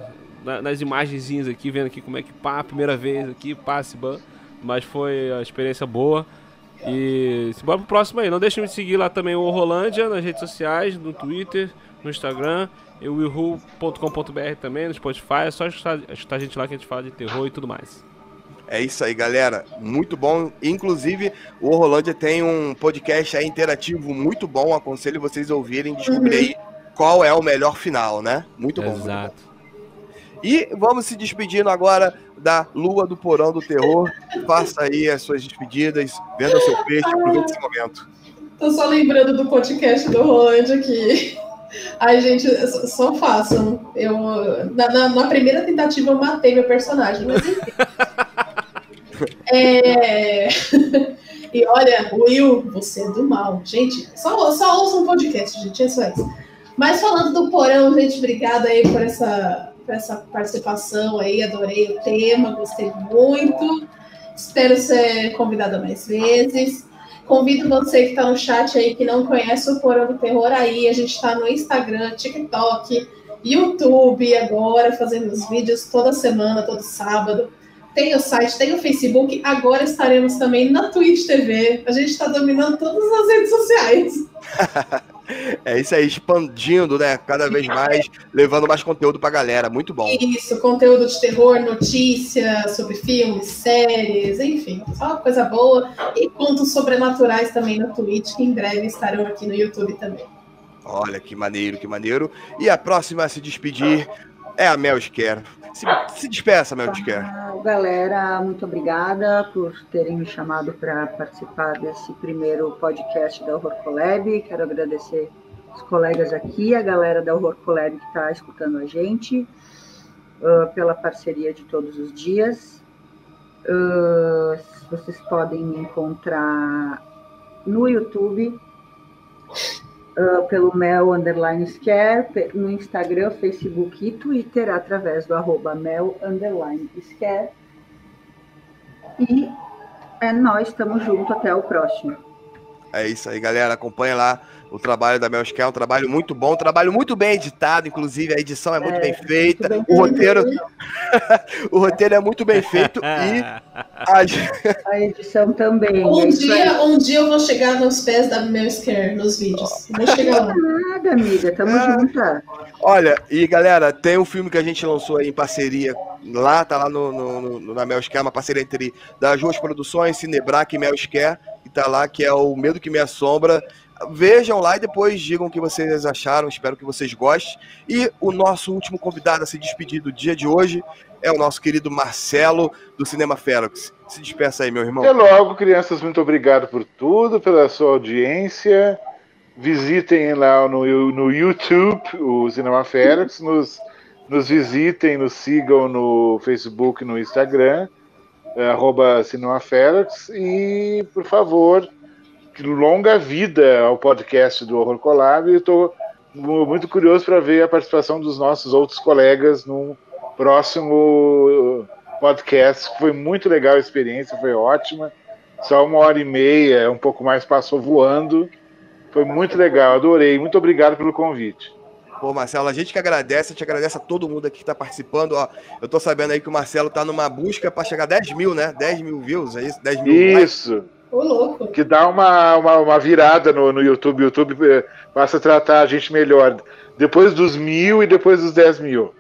Speaker 1: na- nas imagenzinhas aqui, vendo aqui como é que pá, primeira vez aqui, passe ban. Mas foi a experiência boa. E se bora pro próximo aí. Não deixem de seguir lá também o Rolândia nas redes sociais, no Twitter, no Instagram, e o willhu.com.br também, no Spotify. É só escutar, escutar a gente lá que a gente fala de terror e tudo mais.
Speaker 3: É isso aí, galera. Muito bom. Inclusive, o Rolândia tem um podcast aí interativo muito bom. Aconselho vocês a ouvirem, descobrir aí qual é o melhor final, né? Muito bom. muito bom. E vamos se despedindo agora da Lua do Porão do Terror. Faça aí as suas despedidas, venda seu peixe, aproveite esse momento.
Speaker 4: Tô só lembrando do podcast do Rolândia que. Ai, gente, só- só façam. Eu, na, na- na primeira tentativa eu matei meu personagem, mas enfim. É... E olha, Will, você é do mal. Gente, só, só ouça um podcast, gente, é só isso. Mas falando do porão, gente, obrigada aí por essa, por essa participação aí, adorei o tema, gostei muito. Espero ser convidada mais vezes. Convido você que está no chat aí, que não conhece o Porão do Terror aí, a gente está no Instagram, TikTok, YouTube agora, fazendo os vídeos toda semana, todo sábado. Tem o site, tem o Facebook, agora estaremos também na Twitch TV. A gente está dominando todas as redes sociais.
Speaker 3: É isso aí, expandindo, né? Cada vez mais, levando mais conteúdo pra galera. Muito bom.
Speaker 4: Isso, conteúdo de terror, notícias sobre filmes, séries, enfim, só uma coisa boa. E contos sobrenaturais também no Twitch, que em breve estarão aqui no YouTube também.
Speaker 3: Olha que maneiro, que maneiro. E a próxima a se despedir é a Mel Scare. Se, se despeça, Mel Scare.
Speaker 5: Ah, Galera, muito obrigada por terem me chamado para participar desse primeiro podcast da Horror Collab. Quero agradecer os colegas aqui, a galera da Horror Collab que está escutando a gente, ah, pela parceria de todos os dias. Ah, vocês podem me encontrar no YouTube, ah, pelo Mel Underline Scare, no Instagram, Facebook e Twitter, através do arroba Mel Underline Scare. E é nós, estamos juntos, até o próximo.
Speaker 3: É isso aí, galera. Acompanha lá o trabalho da Mel Scare, é um trabalho muito bom, um trabalho muito bem editado, inclusive a edição é muito
Speaker 5: É,
Speaker 3: bem feita,
Speaker 5: muito bem
Speaker 3: o roteiro o roteiro é muito bem feito e a,
Speaker 5: A edição também.
Speaker 4: Um
Speaker 5: é
Speaker 4: dia, um dia eu vou chegar nos pés da Mel Scare nos vídeos. Vou chegar lá.
Speaker 5: Nada, amiga, tamo junta.
Speaker 3: Olha, e galera, tem um filme que a gente lançou aí em parceria lá, tá lá no, no, no- na Mel Scare, uma parceria entre das duas produções, Cinebrac e Mel Scare, que tá lá, que é o Medo que Me Assombra. Vejam lá e depois digam o que vocês acharam, espero que vocês gostem. E o nosso último convidado a se despedir do dia de hoje é o nosso querido Marcelo, do Cinema Ferox. Se despeça aí, meu irmão.
Speaker 6: Até logo, crianças. Muito obrigado por tudo, pela sua audiência. Visitem lá no, no YouTube o Cinema Ferox. Nos, nos visitem, nos sigam no Facebook no Instagram, arroba Cinema Ferox. E, por favor, longa vida ao podcast do Horror Collab. E estou muito curioso para ver a participação dos nossos outros colegas num próximo podcast. Foi muito legal a experiência, foi ótima. Só uma hora e meia, um pouco mais passou voando. Foi muito legal, adorei. Muito obrigado pelo convite.
Speaker 3: Pô, Marcelo, a gente que agradece, a gente agradece a todo mundo aqui que tá participando. Ó, eu tô sabendo aí que o Marcelo tá numa busca para chegar a 10 mil, né? 10 mil views, é isso? 10 mil.
Speaker 6: Isso.
Speaker 4: Ô, louco.
Speaker 6: Que dá uma, uma, uma virada no, no YouTube. O YouTube eh, passa a tratar a gente melhor. Depois dos mil e depois dos 10 mil.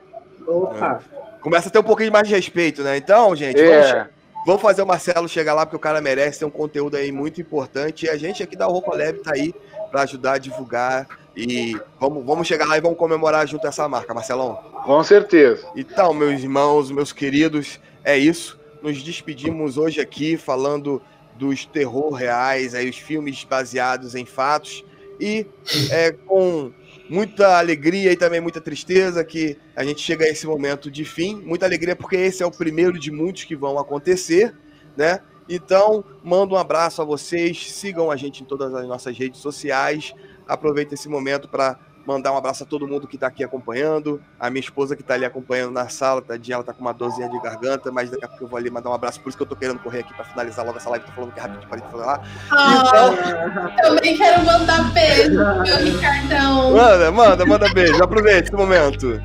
Speaker 5: Opa.
Speaker 3: Começa a ter um pouquinho mais de respeito, né? Então, gente,
Speaker 6: É.
Speaker 3: vamos, vamos fazer o Marcelo chegar lá, porque o cara merece ter um conteúdo aí muito importante. E a gente aqui da Rocolab tá aí para ajudar a divulgar. E vamos, vamos chegar lá e vamos comemorar junto essa marca, Marcelão.
Speaker 6: Com certeza.
Speaker 3: Então, meus irmãos, meus queridos, é isso. Nos despedimos hoje aqui falando dos terror reais, aí os filmes baseados em fatos e é, com muita alegria e também muita tristeza que a gente chega a esse momento de fim. Muita alegria porque esse é o primeiro de muitos que vão acontecer, né? Então, mando um abraço a vocês, sigam a gente em todas as nossas redes sociais. Aproveita esse momento para mandar um abraço a todo mundo que está aqui acompanhando. A minha esposa que está ali acompanhando na sala, tadinha, ela tá com uma dorzinha de garganta, mas daqui a pouco eu vou ali mandar um abraço. Por isso que eu tô querendo correr aqui para finalizar logo essa live. Tô falando que é rapidinho para falar.
Speaker 4: Ah, também quero mandar beijo meu Ricardão.
Speaker 3: Manda, manda, manda beijo. Aproveita esse momento.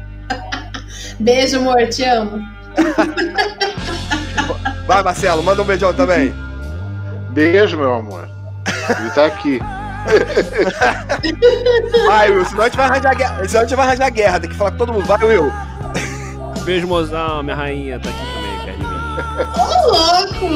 Speaker 4: Beijo, amor, te amo.
Speaker 3: Vai, Marcelo, manda um beijão também.
Speaker 6: Beijo, meu amor. Ele tá aqui.
Speaker 3: Vai, Will, senão a gente vai arranjar guerra. Senão a gente vai arranjar guerra. Tem que falar com todo mundo. Vai, Will.
Speaker 1: Beijo, mozão. Minha rainha tá aqui também, perto de mim.
Speaker 4: Ô, louco!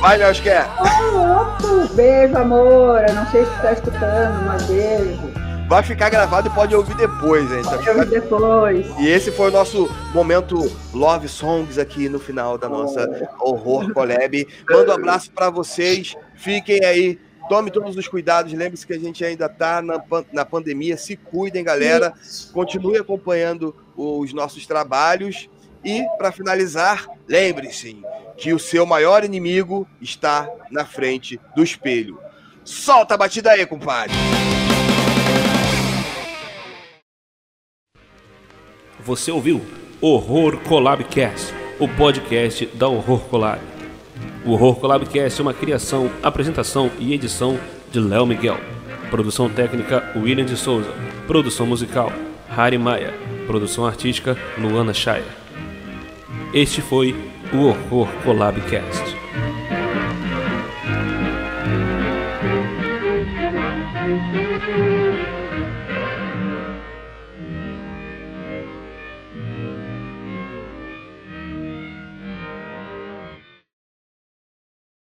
Speaker 3: Vai, Mel Quer.
Speaker 5: Ô, louco. Beijo, amor. Eu não sei se tu tá escutando, mas beijo.
Speaker 3: Vai ficar gravado e pode ouvir depois, hein? Tá
Speaker 5: Pode ouvir depois.
Speaker 3: E esse foi o nosso momento Love Songs aqui no final da nossa Horror Collab. Mando um abraço para vocês. Fiquem aí. Tome todos os cuidados. Lembre-se que a gente ainda tá na, na pandemia. Se cuidem, galera. Continue acompanhando os nossos trabalhos. E, para finalizar, lembre-se que o seu maior inimigo está na frente do espelho. Solta a batida aí, compadre.
Speaker 1: Você ouviu Horror Collabcast, o podcast da Horror Collab. O Horror Collabcast é uma criação, apresentação e edição de Léo Miguel. Produção técnica William de Souza. Produção musical Harry Maia. Produção artística Luana Shire. Este foi o Horror Collabcast.